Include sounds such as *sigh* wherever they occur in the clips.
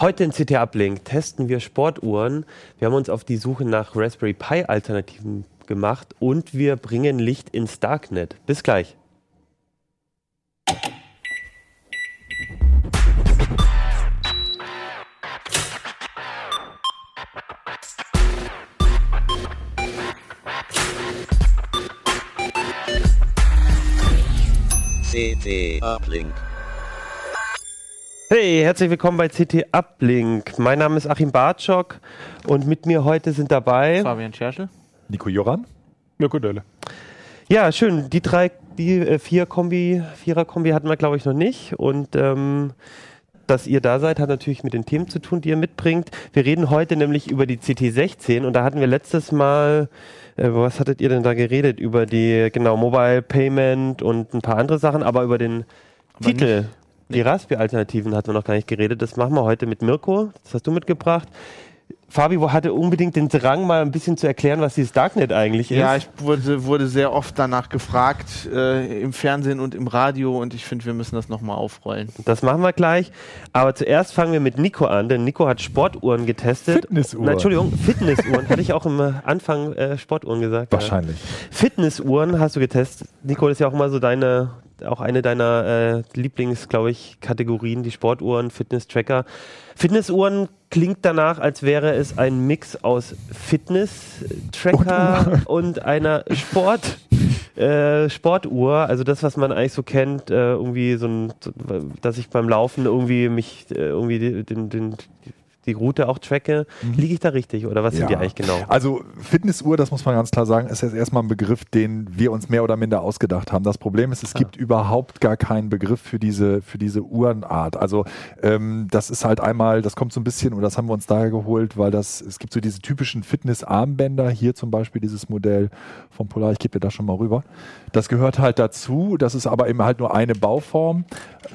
Heute in CT Uplink testen wir Sportuhren. Wir haben uns auf die Suche nach Raspberry Pi Alternativen gemacht und wir bringen Licht ins Darknet. Bis gleich. CT Uplink. Hey, herzlich willkommen bei CT Uplink. Mein Name ist Achim Bartschok und mit mir heute sind dabei Fabian Scherschel. Nico Joran? Mirko Delle. Ja, schön. Die drei, die äh, vier Kombi, Vierer-Kombi hatten wir, glaube ich, noch nicht. Und ähm, dass ihr da seid, hat natürlich mit den Themen zu tun, die ihr mitbringt. Wir reden heute nämlich über die CT16 und da hatten wir letztes Mal, äh, was hattet ihr denn da geredet? Über die, genau, Mobile Payment und ein paar andere Sachen, aber über den Aber Titel. Die Raspi-Alternativen hatten wir noch gar nicht geredet. Das machen wir heute mit Mirko. Das hast du mitgebracht. Fabi hatte unbedingt den Drang, mal ein bisschen zu erklären, was dieses Darknet eigentlich ist. Ja, ich wurde, wurde sehr oft danach gefragt, äh, im Fernsehen und im Radio und ich finde, wir müssen das nochmal aufrollen. Das machen wir gleich. Aber zuerst fangen wir mit Nico an, denn Nico hat Sportuhren getestet. Fitnessuhren. Na, Entschuldigung, Fitnessuhren. Hatte ich auch im äh, Anfang äh, Sportuhren gesagt. Wahrscheinlich. Ja. Fitnessuhren hast du getestet. Nico, das ist ja auch immer so deine, auch eine deiner äh, Lieblings, glaube ich, Kategorien, die Sportuhren, Fitness-Tracker. Fitnessuhren klingt danach, als wäre es ein Mix aus Fitness-Tracker und, einer Sport. Äh, Sportuhr, also das, was man eigentlich so kennt, äh, irgendwie so ein, dass ich beim Laufen irgendwie mich äh, irgendwie die- den, den, die Route auch tracke. Liege ich da richtig oder was sind die eigentlich genau? Also Fitnessuhr, das muss man ganz klar sagen, ist jetzt erstmal ein Begriff, den wir uns mehr oder minder ausgedacht haben. Das Problem ist, es gibt überhaupt gar keinen Begriff für diese, für diese Uhrenart. Also ähm, das ist halt einmal, das kommt so ein bisschen, und das haben wir uns daher geholt, weil das, es gibt so diese typischen Fitnessarmbänder, hier zum Beispiel dieses Modell von Polar, ich gebe dir das schon mal rüber. Das gehört halt dazu, das ist aber eben halt nur eine Bauform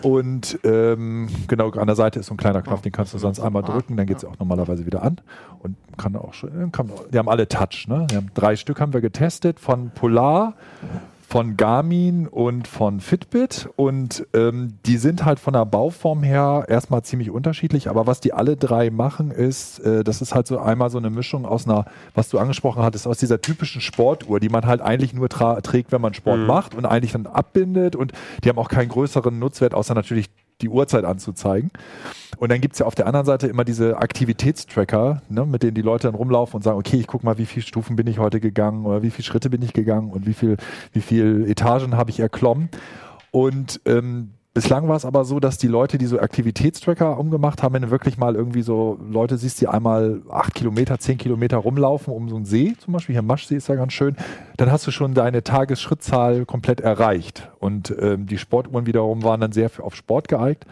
und ähm, genau an der Seite ist so ein kleiner Knopf, den kannst du sonst einmal drücken, dann geht es auch normalerweise wieder an und kann auch schon, kann, die haben alle Touch, ne? Haben drei Stück haben wir getestet von Polar, von Garmin und von Fitbit und ähm, die sind halt von der Bauform her erstmal ziemlich unterschiedlich, aber was die alle drei machen ist, äh, das ist halt so einmal so eine Mischung aus einer, was du angesprochen hattest, aus dieser typischen Sportuhr, die man halt eigentlich nur trägt, wenn man Sport Mhm. macht und eigentlich dann abbindet und die haben auch keinen größeren Nutzwert, außer natürlich die Uhrzeit anzuzeigen. Und dann gibt's ja auf der anderen Seite immer diese Aktivitätstracker, ne, mit denen die Leute dann rumlaufen und sagen, okay, ich guck mal, wie viele Stufen bin ich heute gegangen oder wie viele Schritte bin ich gegangen und wie viel, wie viel Etagen habe ich erklommen. Und ähm, bislang war es aber so, dass die Leute, die so Aktivitätstracker umgemacht haben, wenn du wirklich mal irgendwie so Leute siehst, die einmal acht Kilometer, zehn Kilometer rumlaufen um so einen See, zum Beispiel hier im Maschsee ist ja ganz schön, dann hast du schon deine Tagesschrittzahl komplett erreicht. Und ähm, die Sportuhren wiederum waren dann sehr auf Sport geeignet.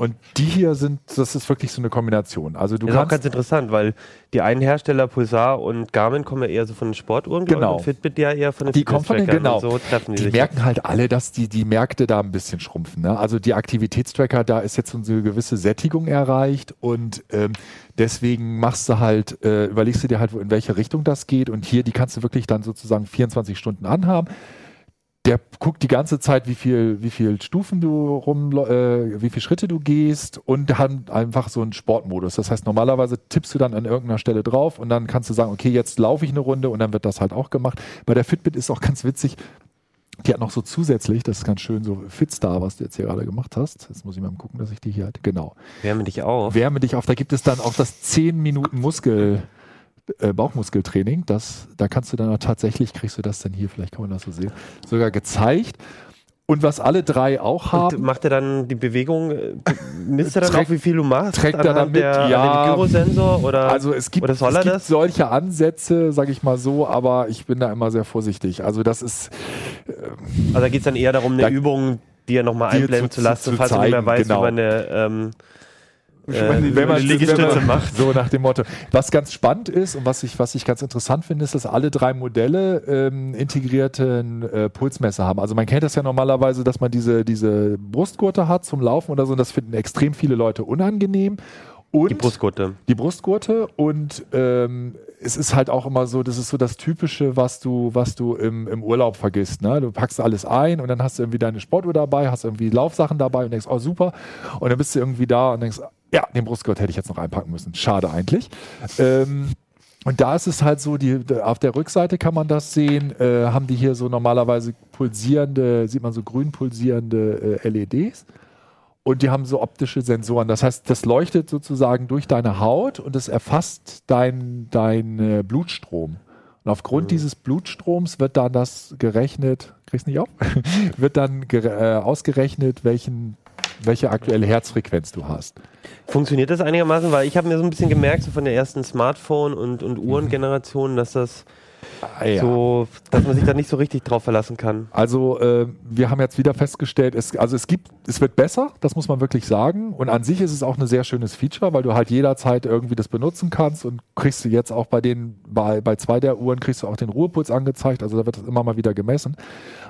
Und die hier sind, das ist wirklich so eine Kombination. Also du Das ist auch ganz interessant, weil die einen Hersteller, Pulsar und Garmin, kommen ja eher so von den Sportuhren, Genau. und Fitbit ja eher von den Die kommen von den, genau. So treffen die, die merken halt alle, dass die, die Märkte da ein bisschen schrumpfen. Ne? Also die Aktivitätstracker, da ist jetzt so eine gewisse Sättigung erreicht und ähm, deswegen machst du halt, äh, überlegst du dir halt, wo, in welche Richtung das geht und hier, die kannst du wirklich dann sozusagen 24 Stunden anhaben. Der guckt die ganze Zeit, wie viel, wie viel Stufen du rum, äh, wie viele Schritte du gehst und hat einfach so einen Sportmodus. Das heißt, normalerweise tippst du dann an irgendeiner Stelle drauf und dann kannst du sagen, okay, jetzt laufe ich eine Runde und dann wird das halt auch gemacht. Bei der Fitbit ist auch ganz witzig, die hat noch so zusätzlich, das ist ganz schön, so Fitstar, was du jetzt hier gerade gemacht hast. Jetzt muss ich mal gucken, dass ich die hier halt, genau. Wärme dich auf. Wärme dich auf, da gibt es dann auch das 10 Minuten Muskel, äh, Bauchmuskeltraining. Das, da kannst du dann tatsächlich, kriegst du das dann hier, vielleicht kann man das so sehen, sogar gezeigt. Und was alle drei auch Und haben, macht er dann die Bewegung, äh, misst er dann Trägt- auch, wie viel du machst? trägt er damit? Der, Ja. Gyrosensor oder? also es gibt, es gibt das? solche Ansätze, sage ich mal so, aber ich bin da immer sehr vorsichtig. Also das ist, also da geht es dann eher darum, eine Da- Übung, die er nochmal Dir einblenden zu- zu lassen, zu falls er nicht mehr zeigen, weiß, genau. wie man eine, ähm, äh, wenn man Liegestütze macht. So nach dem Motto. Was ganz spannend ist und was ich, was ich ganz interessant finde, ist, dass alle drei Modelle ähm, integrierten äh, Pulsmesser haben. Also man kennt das ja normalerweise, dass man diese, diese Brustgurte hat zum Laufen oder so und das finden extrem viele Leute unangenehm. Und Die Brustgurte. die Brustgurte und ähm, es ist halt auch immer so, das ist so das Typische, was du, was du im, im Urlaub vergisst. Ne? Du packst alles ein und dann hast du irgendwie deine Sportuhr dabei, hast irgendwie Laufsachen dabei und denkst, oh super. Und dann bist du irgendwie da und denkst, ja, den Brustgurt hätte ich jetzt noch einpacken müssen. Schade eigentlich. Ähm, und da ist es halt so, die, auf der Rückseite kann man das sehen, äh, haben die hier so normalerweise pulsierende, sieht man so grün pulsierende äh, LEDs. Und die haben so optische Sensoren. Das heißt, das leuchtet sozusagen durch deine Haut und es erfasst dein, dein äh, Blutstrom. Und aufgrund dieses Blutstroms wird dann das gerechnet, kriegst nicht auf? *laughs* wird dann äh, ausgerechnet, welchen, welche aktuelle Herzfrequenz du hast. Funktioniert das einigermaßen? Weil ich habe mir so ein bisschen gemerkt, so von der ersten Smartphone- und, und Uhrengeneration, dass das Ah, ja. so, dass man sich da nicht so richtig drauf verlassen kann. Also äh, wir haben jetzt wieder festgestellt, es, also es gibt, es wird besser, das muss man wirklich sagen. Und an sich ist es auch ein sehr schönes Feature, weil du halt jederzeit irgendwie das benutzen kannst und kriegst du jetzt auch bei den, bei, bei zwei der Uhren kriegst du auch den Ruhepuls angezeigt, also da wird das immer mal wieder gemessen.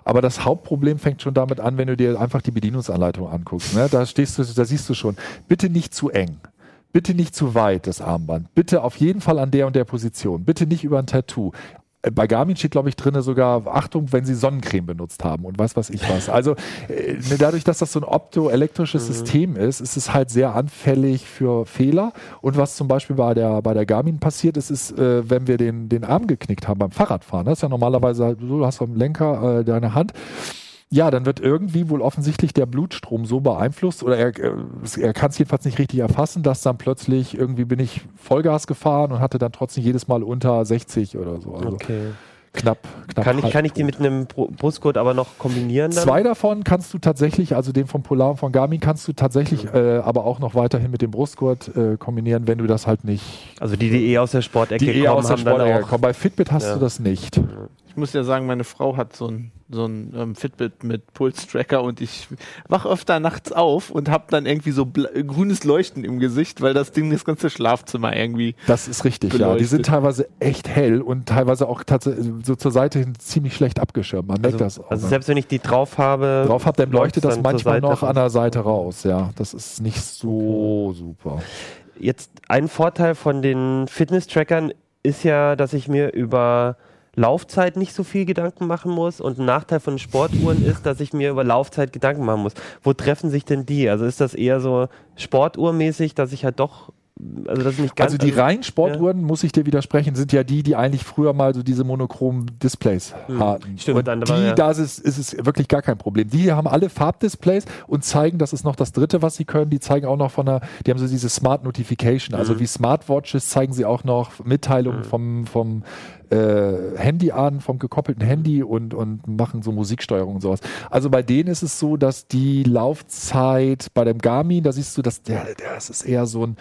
Aber das Hauptproblem fängt schon damit an, wenn du dir einfach die Bedienungsanleitung anguckst. Ne? Da stehst du, da siehst du schon, bitte nicht zu eng. Bitte nicht zu weit, das Armband. Bitte auf jeden Fall an der und der Position. Bitte nicht über ein Tattoo. Äh, Bei Garmin steht, glaube ich, drin sogar, Achtung, wenn sie Sonnencreme benutzt haben und weiß was ich was. Also äh, ne, dadurch, dass das so ein optoelektrisches System ist, ist es halt sehr anfällig für Fehler. Und was zum Beispiel bei der, bei der Garmin passiert ist, ist, äh, wenn wir den, den Arm geknickt haben beim Fahrradfahren, das ist ja normalerweise halt so, du hast am Lenker äh, deine Hand, ja, dann wird irgendwie wohl offensichtlich der Blutstrom so beeinflusst oder er, äh, er kann es jedenfalls nicht richtig erfassen, dass dann plötzlich irgendwie bin ich Vollgas gefahren und hatte dann trotzdem jedes Mal unter 60 oder so. Also Okay. knapp, knapp. Kann ich, kann ich die mit einem Bru- Brustgurt aber noch kombinieren dann? Zwei davon kannst du tatsächlich, also den von Polar und von Garmin kannst du tatsächlich äh, aber auch noch weiterhin mit dem Brustgurt äh, kombinieren, wenn du das halt nicht Also die, die eh aus der Sportecke die kommen, aus der Sportecke kommen. Bei Fitbit hast Ja. du das nicht. Ich muss ja sagen, meine Frau hat so ein, so ein ähm, Fitbit mit Pulstracker und ich wach öfter nachts auf und habe dann irgendwie so grünes Leuchten im Gesicht, weil das Ding das ganze Schlafzimmer irgendwie. Das ist richtig, ja. Die Beleuchtet. sind teilweise echt hell und teilweise auch tatsächlich so zur Seite hin ziemlich schlecht abgeschirmt. Man merkt Also, das auch. also ne? selbst wenn ich die drauf habe, drauf habt, dann leuchtet das dann zur manchmal noch an der Seite raus. Ja, das ist nicht so super. Jetzt ein Vorteil von den Fitness-Trackern ist ja, dass ich mir über Laufzeit nicht so viel Gedanken machen muss und ein Nachteil von Sportuhren ist, dass ich mir über Laufzeit Gedanken machen muss. Wo treffen sich denn die? Also ist das eher so Sportuhrmäßig, dass ich halt doch, also das ist nicht ganz... Also die reinen Sportuhren, muss ich dir widersprechen, sind ja die, die eigentlich früher mal so diese monochromen Displays hatten. stimmt, und dann die, ja- da ist es, ist es wirklich gar kein Problem. Die haben alle Farbdisplays und zeigen, das ist noch das dritte, was sie können. Die zeigen auch noch von der, die haben so diese Smart Notification, also wie Smartwatches zeigen sie auch noch Mitteilungen vom, vom äh, Handy an, vom gekoppelten Handy und, und machen so Musiksteuerung und sowas. Also bei denen ist es so, dass die Laufzeit bei dem Garmin, da siehst du, dass der, der das ist eher so ein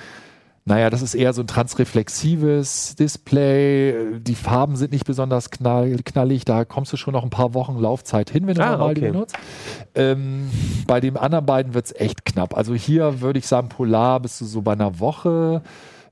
naja, das ist eher so ein transreflexives Display. Die Farben sind nicht besonders knall, knallig. Da kommst du schon noch ein paar Wochen Laufzeit hin, wenn du Ah, normal die okay. benutzt. Ähm, bei den anderen beiden wird es echt knapp. Also hier würde ich sagen, Polar bist du so bei einer Woche.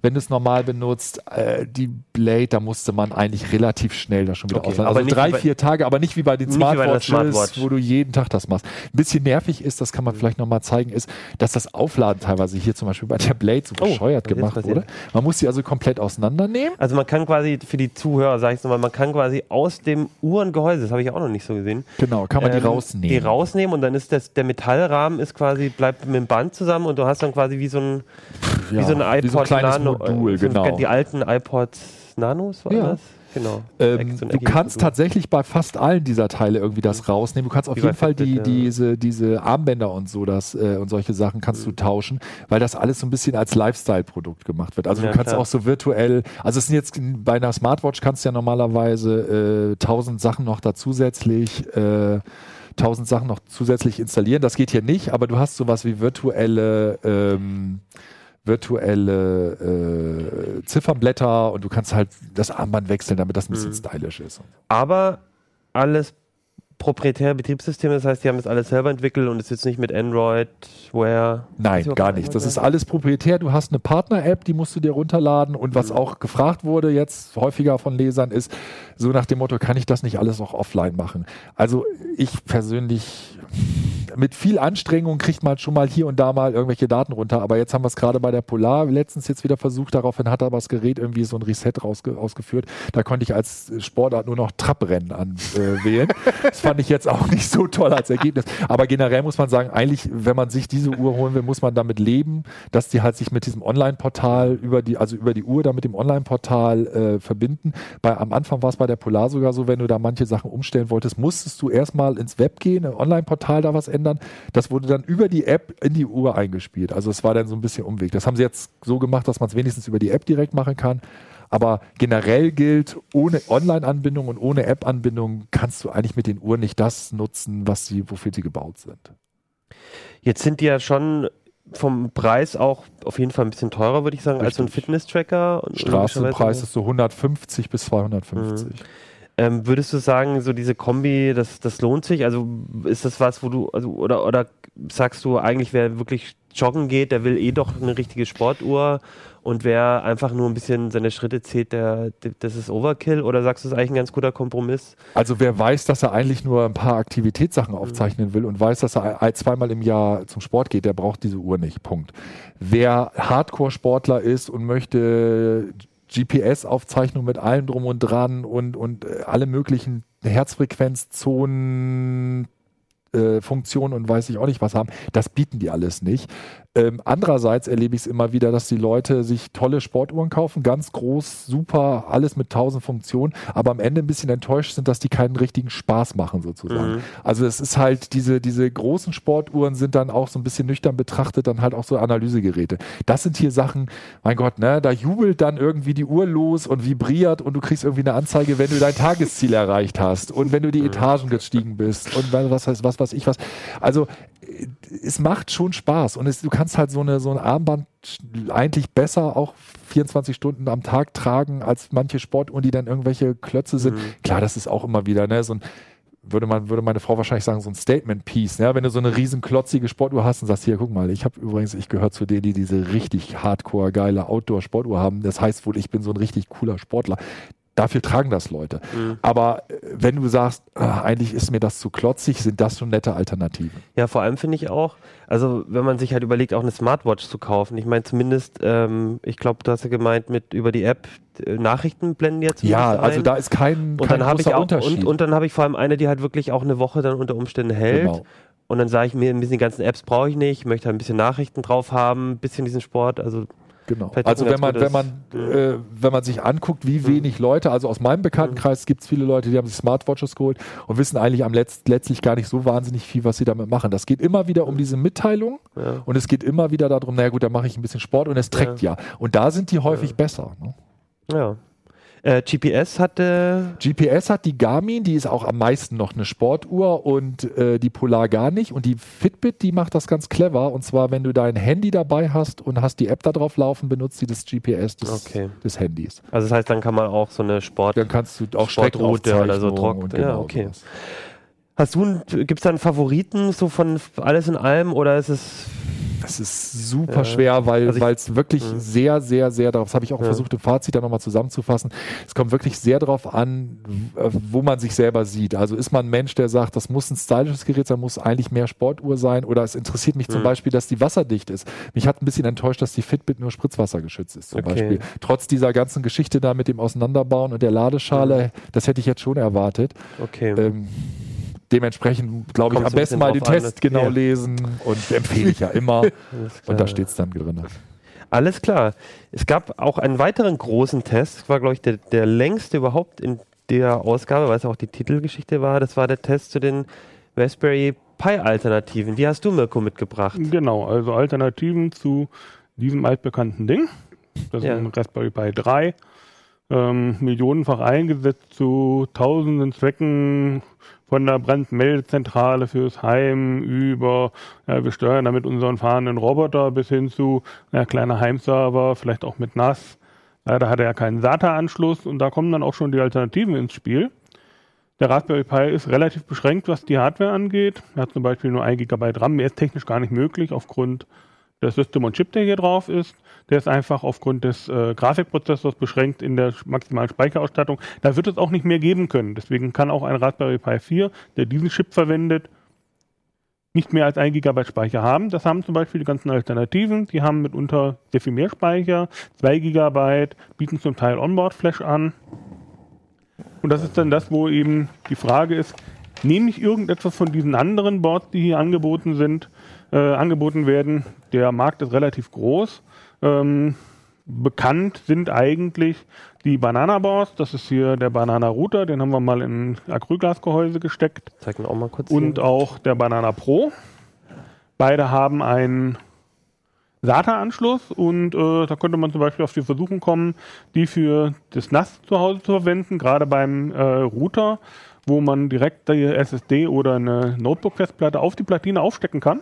Wenn du es normal benutzt, äh, die Blade, da musste man eigentlich relativ schnell da schon wieder Okay, ausladen. aber Also nicht drei, vier Tage, aber nicht wie bei den Smartwatches, Smartwatch. wo du jeden Tag das machst. Ein bisschen nervig ist, das kann man vielleicht nochmal zeigen, ist, dass das Aufladen teilweise hier zum Beispiel bei der Blade so Oh, bescheuert gemacht wurde. Man muss sie also komplett auseinandernehmen. Also man kann quasi, für die Zuhörer sage ich es nochmal, man kann quasi aus dem Uhrengehäuse, das habe ich auch noch nicht so gesehen, Genau, kann man die ähm, rausnehmen. Die rausnehmen und dann ist das, der Metallrahmen ist quasi, bleibt mit dem Band zusammen und du hast dann quasi wie so ein, wie so ein iPod wie so ein kleines. Modul, äh, so ein- genau. Die alten iPods Nanos war Ja. das? Genau. Ähm, du kannst Modul. tatsächlich bei fast allen dieser Teile irgendwie das rausnehmen. Du kannst auf Wie jeden Fall die, ja. diese, diese Armbänder und so das äh, und solche Sachen kannst Mhm. du tauschen, weil das alles so ein bisschen als Lifestyle-Produkt gemacht wird. Also Ja, du kannst klar. auch so virtuell, also es sind jetzt bei einer Smartwatch kannst du ja normalerweise äh, tausend Sachen noch da zusätzlich äh, tausend Sachen noch zusätzlich installieren. Das geht hier nicht, aber du hast sowas wie virtuelle ähm, virtuelle äh, Ziffernblätter und du kannst halt das Armband wechseln, damit das ein Mhm. bisschen stylisch ist. Aber alles proprietäre Betriebssysteme, das heißt, die haben das alles selber entwickelt und ist jetzt nicht mit Android, Where. Nein, gar nicht. Das ist alles proprietär. Du hast eine Partner-App, die musst du dir runterladen. Und was Mhm. auch gefragt wurde jetzt häufiger von Lesern ist, so nach dem Motto, kann ich das nicht alles auch offline machen? Also ich persönlich mit viel Anstrengung kriegt man schon mal hier und da mal irgendwelche Daten runter. Aber jetzt haben wir es gerade bei der Polar letztens jetzt wieder versucht. Daraufhin hat aber das Gerät irgendwie so ein Reset ausgeführt. Da konnte ich als Sportart nur noch Trabrennen anwählen. Äh, *laughs* das fand ich jetzt auch nicht so toll als Ergebnis. Aber generell muss man sagen, eigentlich, wenn man sich diese Uhr holen will, muss man damit leben, dass die halt sich mit diesem Online-Portal über die, also über die Uhr da mit dem Online-Portal äh, verbinden. Bei, am Anfang war es bei der Polar sogar so, wenn du da manche Sachen umstellen wolltest, musstest du erstmal ins Web gehen, im Online-Portal da was ändern. Das wurde dann über die App in die Uhr eingespielt. Also es war dann so ein bisschen Umweg. Das haben sie jetzt so gemacht, dass man es wenigstens über die App direkt machen kann. Aber generell gilt, ohne Online-Anbindung und ohne App-Anbindung kannst du eigentlich mit den Uhren nicht das nutzen, was sie, wofür sie gebaut sind. Jetzt sind die ja schon vom Preis auch auf jeden Fall ein bisschen teurer, würde ich sagen, Richtig. als so ein Fitness-Tracker. Straßenpreis ist so 150 bis 250. Mhm. Ähm, würdest du sagen, so diese Kombi, das, das lohnt sich? Also ist das was, wo du, also, oder, oder sagst du eigentlich, wer wirklich joggen geht, der will eh doch eine richtige Sportuhr und wer einfach nur ein bisschen seine Schritte zählt, der, das ist Overkill? Oder sagst du, das ist eigentlich ein ganz guter Kompromiss? Also wer weiß, dass er eigentlich nur ein paar Aktivitätssachen aufzeichnen will und weiß, dass er zweimal im Jahr zum Sport geht, der braucht diese Uhr nicht. Punkt. Wer Hardcore-Sportler ist und möchte GPS-Aufzeichnung mit allem drum und dran und, und äh, alle möglichen Herzfrequenzzonen äh, Funktionen und weiß ich auch nicht was haben. Das bieten die alles nicht. Ähm, andererseits erlebe ich es immer wieder, dass die Leute sich tolle Sportuhren kaufen, ganz groß, super, alles mit tausend Funktionen, aber am Ende ein bisschen enttäuscht sind, dass die keinen richtigen Spaß machen sozusagen. Mhm. Also es ist halt diese, diese großen Sportuhren sind dann auch so ein bisschen nüchtern betrachtet, dann halt auch so Analysegeräte. Das sind hier Sachen, mein Gott, ne, da jubelt dann irgendwie die Uhr los und vibriert und du kriegst irgendwie eine Anzeige, wenn du dein Tagesziel erreicht hast und wenn du die Etagen gestiegen bist und was heißt was weiß ich was. Also es macht schon Spaß und es, du kannst halt so eine so ein Armband eigentlich besser auch 24 Stunden am Tag tragen als manche Sportuhren, die dann irgendwelche Klötze sind. Mhm. Klar, das ist auch immer wieder ne, so ein würde man würde meine Frau wahrscheinlich sagen so ein Statement Piece, ne? wenn du so eine riesen klotzige Sportuhr hast und sagst hier guck mal, ich habe übrigens ich gehöre zu denen, die diese richtig Hardcore geile Outdoor Sportuhr haben. Das heißt wohl, ich bin so ein richtig cooler Sportler. Dafür tragen das Leute. Mhm. Aber äh, wenn du sagst, ah, eigentlich ist mir das zu klotzig, sind das schon nette Alternativen. Ja, vor allem finde ich auch, also wenn man sich halt überlegt, auch eine Smartwatch zu kaufen. Ich meine zumindest, ähm, ich glaube, du hast ja gemeint, mit über die App äh, Nachrichten blenden jetzt. Ja, zumindest also ein. da ist kein, und kein dann habe ich großer auch Unterschied. und, und dann habe ich vor allem eine, die halt wirklich auch eine Woche dann unter Umständen hält. Genau. Und dann sage ich mir, ein bisschen die ganzen Apps brauche ich nicht, ich möchte halt ein bisschen Nachrichten drauf haben, ein bisschen diesen Sport. Also Genau. Vielleicht Also wenn man, wenn man, äh, wenn man sich anguckt, wie wenig Leute, also aus meinem Bekanntenkreis gibt es viele Leute, die haben sich Smartwatches geholt und wissen eigentlich am Letz letztlich gar nicht so wahnsinnig viel, was sie damit machen. Das geht immer wieder um diese Mitteilung ja. und es geht immer wieder darum, naja gut, da mache ich ein bisschen Sport und es trägt ja. Und da sind die häufig Ja. besser. Ne? ja. Äh, GPS hatte GPS hat die Garmin, die ist auch am meisten noch eine Sportuhr und äh, die Polar gar nicht. Und die Fitbit, die macht das ganz clever. Und zwar, wenn du dein Handy dabei hast und hast die App da drauf laufen, benutzt sie das GPS des, Okay. des Handys. Also das heißt, dann kann man auch so eine Sport. Dann kannst du auch Sportroute oder so trocken- und ja, genau okay. sowas. Hast du, gibt es da einen Favoriten so von alles in allem oder ist es Das ist super Ja. schwer, weil Also es wirklich Mhm. sehr, sehr, sehr darauf, das habe ich auch Ja. versucht im Fazit da nochmal zusammenzufassen, es kommt wirklich sehr darauf an, äh, wo man sich selber sieht. Also ist man ein Mensch, der sagt, das muss ein stylisches Gerät sein, muss eigentlich mehr Sportuhr sein oder es interessiert mich zum Mhm. Beispiel, dass die wasserdicht ist. Mich hat ein bisschen enttäuscht, dass die Fitbit nur spritzwassergeschützt ist zum Okay. Beispiel. Trotz dieser ganzen Geschichte da mit dem Auseinanderbauen und der Ladeschale, das hätte ich jetzt schon erwartet. okay? Ähm, dementsprechend glaube ich Kommt am besten mal den an, Test genau ja. lesen und empfehle ich ja immer. *laughs* Und da steht es dann drin. Alles klar. Es gab auch einen weiteren großen Test, das war glaube ich der, der längste überhaupt in der Ausgabe, weil es auch die Titelgeschichte war. Das war der Test zu den Raspberry Pi Alternativen. Die hast du Mirko mitgebracht. Genau, also Alternativen zu diesem altbekannten Ding. Das Ja. ist ein Raspberry Pi 3. Ähm, millionenfach eingesetzt zu tausenden Zwecken von der Brandmeldezentrale fürs Heim über, ja, wir steuern damit unseren fahrenden Roboter bis hin zu ja, kleiner Heimserver, vielleicht auch mit NAS. Leider hat er ja keinen SATA-Anschluss und da kommen dann auch schon die Alternativen ins Spiel. Der Raspberry Pi ist relativ beschränkt, was die Hardware angeht. Er hat zum Beispiel nur 1 GB RAM. Mehr ist technisch gar nicht möglich aufgrund des System und Chip, der hier drauf ist. Der ist einfach aufgrund des äh, Grafikprozessors beschränkt in der maximalen Speicherausstattung. Da wird es auch nicht mehr geben können. Deswegen kann auch ein Raspberry Pi 4, der diesen Chip verwendet, nicht mehr als 1 GB Speicher haben. Das haben zum Beispiel die ganzen Alternativen. Die haben mitunter sehr viel mehr Speicher, 2 GB, bieten zum Teil Onboard-Flash an. Und das ist dann das, wo eben die Frage ist, nehme ich irgendetwas von diesen anderen Boards, die hier angeboten sind, äh, angeboten werden. Der Markt ist relativ groß. Ähm, bekannt sind eigentlich die Banana Boards. Das ist hier der Banana Router, den haben wir mal in Acrylglasgehäuse gesteckt. Zeig ihn auch mal kurz. Und hier. auch der Banana Pro. Beide haben einen SATA-Anschluss und äh, da könnte man zum Beispiel auf die Versuchung kommen, die für das NAS zu Hause zu verwenden, gerade beim äh, Router, wo man direkt die SSD oder eine Notebook-Festplatte auf die Platine aufstecken kann.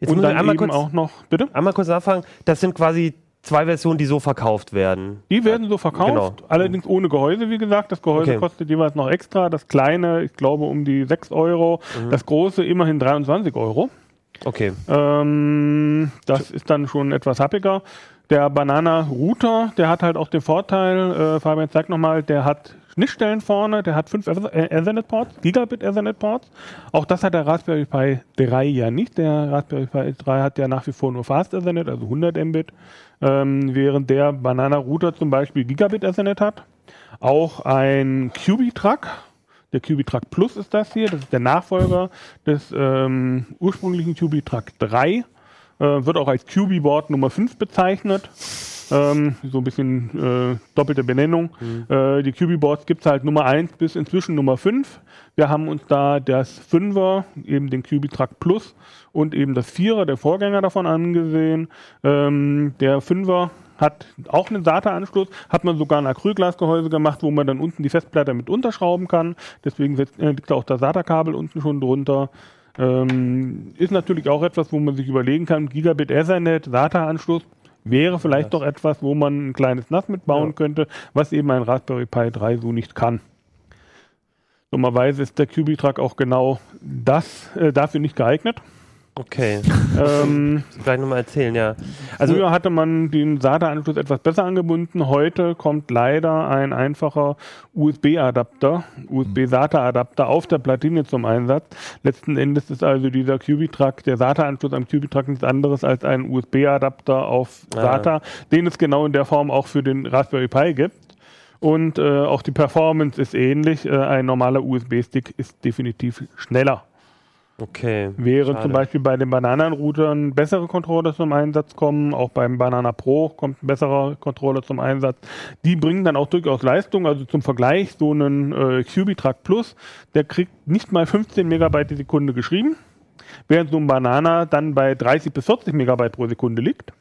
Jetzt und dann einmal eben kurz, auch noch, bitte? einmal kurz nachfragen. Das sind quasi zwei Versionen, die so verkauft werden. Die werden so verkauft, Genau. allerdings ohne Gehäuse, wie gesagt. Das Gehäuse Okay. kostet jeweils noch extra. Das kleine, ich glaube, um die 6 Euro. Mhm. Das große immerhin 23 Euro. Okay. Ähm, das ist dann schon etwas happiger. Der Banana Router, der hat halt auch den Vorteil, äh, Fabian zeig nochmal, der hat Schnittstellen vorne, der hat fünf Ether- Ethernet-Ports, Gigabit Ethernet-Ports. Auch das hat der Raspberry Pi 3 ja nicht. Der Raspberry Pi 3 hat ja nach wie vor nur Fast Ethernet, also 100 Mbit, ähm, während der Banana Router zum Beispiel Gigabit Ethernet hat. Auch ein QB-Truck, der QB-Truck Plus ist das hier, das ist der Nachfolger des ähm, ursprünglichen QB-Truck 3. Äh, wird auch als QB-Board Nummer 5 bezeichnet. Ähm, so ein bisschen äh, doppelte Benennung. Äh, die QB-Boards gibt es halt Nummer 1 bis inzwischen Nummer 5. Wir haben uns da das 5er, eben den QB-Truck Plus und eben das 4er, der Vorgänger davon angesehen. Ähm, der 5er hat auch einen SATA-Anschluss, hat man sogar ein Acrylglasgehäuse gemacht, wo man dann unten die Festplatte mit unterschrauben kann. Deswegen äh, liegt da auch das SATA-Kabel unten schon drunter. Ähm, ist natürlich auch etwas, wo man sich überlegen kann, Gigabit Ethernet, SATA-Anschluss, wäre vielleicht doch etwas, wo man ein kleines NAS mitbauen Ja. könnte, was eben ein Raspberry Pi 3 so nicht kann. Dummerweise ist der QB-Truck auch genau das, äh, dafür nicht geeignet. Okay. *laughs* ähm, Gleich nochmal erzählen, ja. Also, Früher hatte man den SATA-Anschluss etwas besser angebunden. Heute kommt leider ein einfacher USB-Adapter, USB-SATA-Adapter auf der Platine zum Einsatz. Letzten Endes ist also dieser QB-Truck, der SATA-Anschluss am QB-Truck nichts anderes als ein USB-Adapter auf Ah. SATA, den es genau in der Form auch für den Raspberry Pi gibt. Und äh, auch die Performance ist ähnlich. Äh, ein normaler USB-Stick ist definitiv schneller. Okay. Während zum Beispiel bei den Bananenroutern bessere Controller zum Einsatz kommen, auch beim Banana Pro kommt ein besserer Controller zum Einsatz. Die bringen dann auch durchaus Leistung. Also zum Vergleich, so einen äh, QB-Truck Plus, der kriegt nicht mal 15 Megabyte die Sekunde geschrieben, während so ein Banana dann bei 30 bis 40 Megabyte pro Sekunde liegt.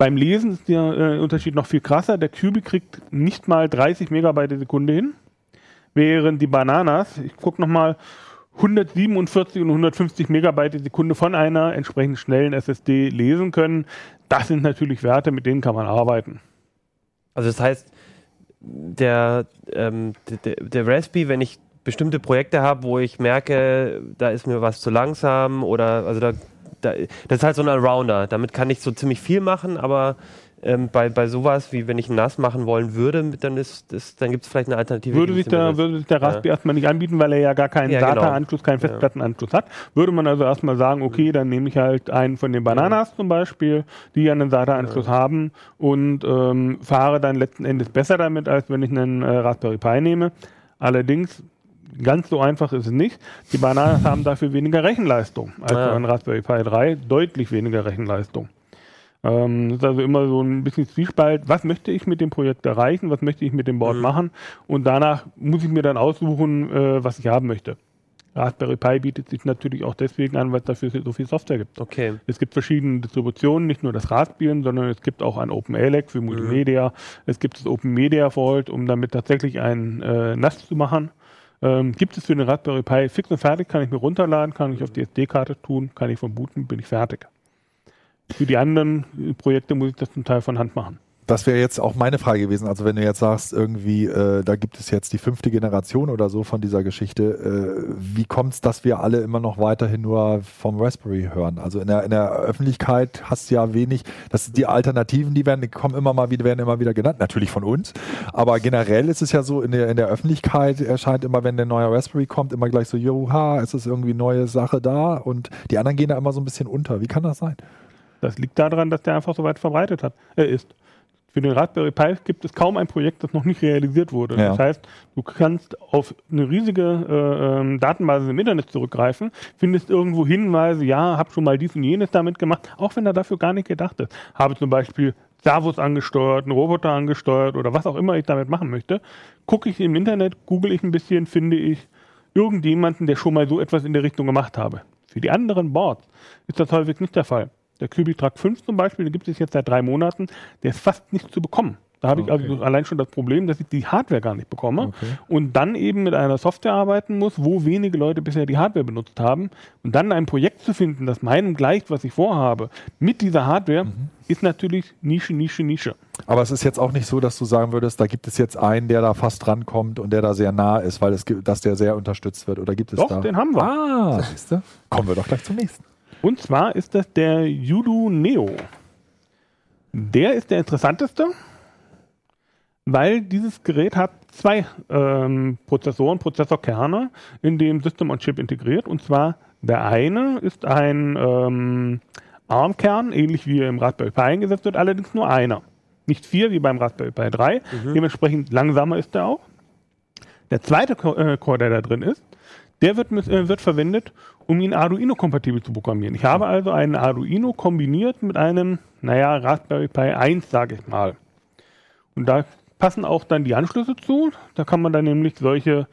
Beim Lesen ist der äh, Unterschied noch viel krasser. Der QB kriegt nicht mal 30 Megabyte die Sekunde hin, während die Bananas, ich gucke nochmal, 147 und 150 Megabyte die Sekunde von einer entsprechend schnellen SSD lesen können. Das sind natürlich Werte, mit denen kann man arbeiten. Also das heißt, der, ähm, der, der Raspberry, wenn ich bestimmte Projekte habe, wo ich merke, da ist mir was zu langsam oder also da, da das ist halt so ein Allrounder. Damit kann ich so ziemlich viel machen, aber ähm, bei, bei sowas, wie wenn ich ein NAS machen wollen würde, dann ist dann gibt es vielleicht eine Alternative. Würde sich, der, würde sich der Raspberry erstmal nicht anbieten, weil er ja gar keinen Ja, genau. SATA-Anschluss, keinen Festplattenanschluss hat. Würde man also erstmal sagen, okay, dann nehme ich halt einen von den Bananas zum Beispiel, die ja einen SATA-Anschluss haben und ähm, fahre dann letzten Endes besser damit, als wenn ich einen äh, Raspberry Pi nehme. Allerdings, ganz so einfach ist es nicht. Die Bananas *laughs* haben dafür weniger Rechenleistung als Ah. ein Raspberry Pi 3, deutlich weniger Rechenleistung. Ähm, das ist also immer so ein bisschen Zwiespalt. Was möchte ich mit dem Projekt erreichen? Was möchte ich mit dem Board Mhm. machen? Und danach muss ich mir dann aussuchen, äh, was ich haben möchte. Raspberry Pi bietet sich natürlich auch deswegen an, weil es dafür so viel Software gibt. Okay. Es gibt verschiedene Distributionen, nicht nur das Raspbian, sondern es gibt auch ein OpenALEC für Multimedia. Es gibt das Open Media Vault, um damit tatsächlich ein äh, NAS zu machen. Ähm, gibt es für den Raspberry Pi fix und fertig, kann ich mir runterladen, kann ich auf die SD-Karte tun, kann ich von booten, bin ich fertig. Für die anderen Projekte muss ich das zum Teil von Hand machen. das wäre jetzt auch meine Frage gewesen. Also wenn du jetzt sagst, irgendwie, äh, da gibt es jetzt die fünfte Generation oder so von dieser Geschichte, äh, wie kommt es, dass wir alle immer noch weiterhin nur vom Raspberry hören? Also in der, in der Öffentlichkeit hast du ja wenig, das die Alternativen, die werden, die kommen immer mal wieder, werden immer wieder genannt, natürlich von uns. Aber generell ist es ja so, in der, in der Öffentlichkeit erscheint immer, wenn der neue Raspberry kommt, immer gleich so, joha, es ist irgendwie neue Sache da und die anderen gehen da immer so ein bisschen unter. Wie kann das sein? Das liegt daran, dass der einfach so weit verbreitet hat, äh, ist. Für den Raspberry Pi gibt es kaum ein Projekt, das noch nicht realisiert wurde. Ja. Das heißt, du kannst auf eine riesige äh, ähm, Datenbasis im Internet zurückgreifen, findest irgendwo Hinweise, ja, hab schon mal dies und jenes damit gemacht, auch wenn er dafür gar nicht gedacht ist. Habe zum Beispiel Servos angesteuert, einen Roboter angesteuert oder was auch immer ich damit machen möchte. Gucke ich im Internet, google ich ein bisschen, finde ich irgendjemanden, der schon mal so etwas in der Richtung gemacht habe. Für die anderen Boards ist das häufig nicht der Fall. Der Cubitrack 5 zum Beispiel, den gibt es jetzt seit drei Monaten, der ist fast nicht zu bekommen. Da habe ich Okay. also allein schon das Problem, dass ich die Hardware gar nicht bekomme Okay. und dann eben mit einer Software arbeiten muss, wo wenige Leute bisher die Hardware benutzt haben. Und dann ein Projekt zu finden, das meinem gleicht, was ich vorhabe, mit dieser Hardware, ist natürlich Nische, Nische, Nische. Aber es ist jetzt auch nicht so, dass du sagen würdest, da gibt es jetzt einen, der da fast drankommt und der da sehr nah ist, weil es dass der sehr unterstützt wird. Oder gibt es Doch, da? den haben wir. Ah? *laughs* Kommen wir doch gleich zum nächsten. Und zwar ist das der Yudu Neo. Der ist der interessanteste, weil dieses Gerät hat zwei ähm, Prozessoren, Prozessorkerne in dem System on Chip integriert. Und zwar der eine ist ein ähm, ARM-Kern, ähnlich wie im Raspberry Pi eingesetzt wird, allerdings nur einer. Nicht vier wie beim Raspberry Pi 3. Dementsprechend langsamer ist er auch. Der zweite äh, Core, der da drin ist, der wird, äh, wird verwendet, um ihn Arduino-kompatibel zu programmieren. Ich habe also einen Arduino kombiniert mit einem, naja, Raspberry Pi 1, sage ich mal. Und da passen auch dann die Anschlüsse zu. Da kann man dann nämlich solche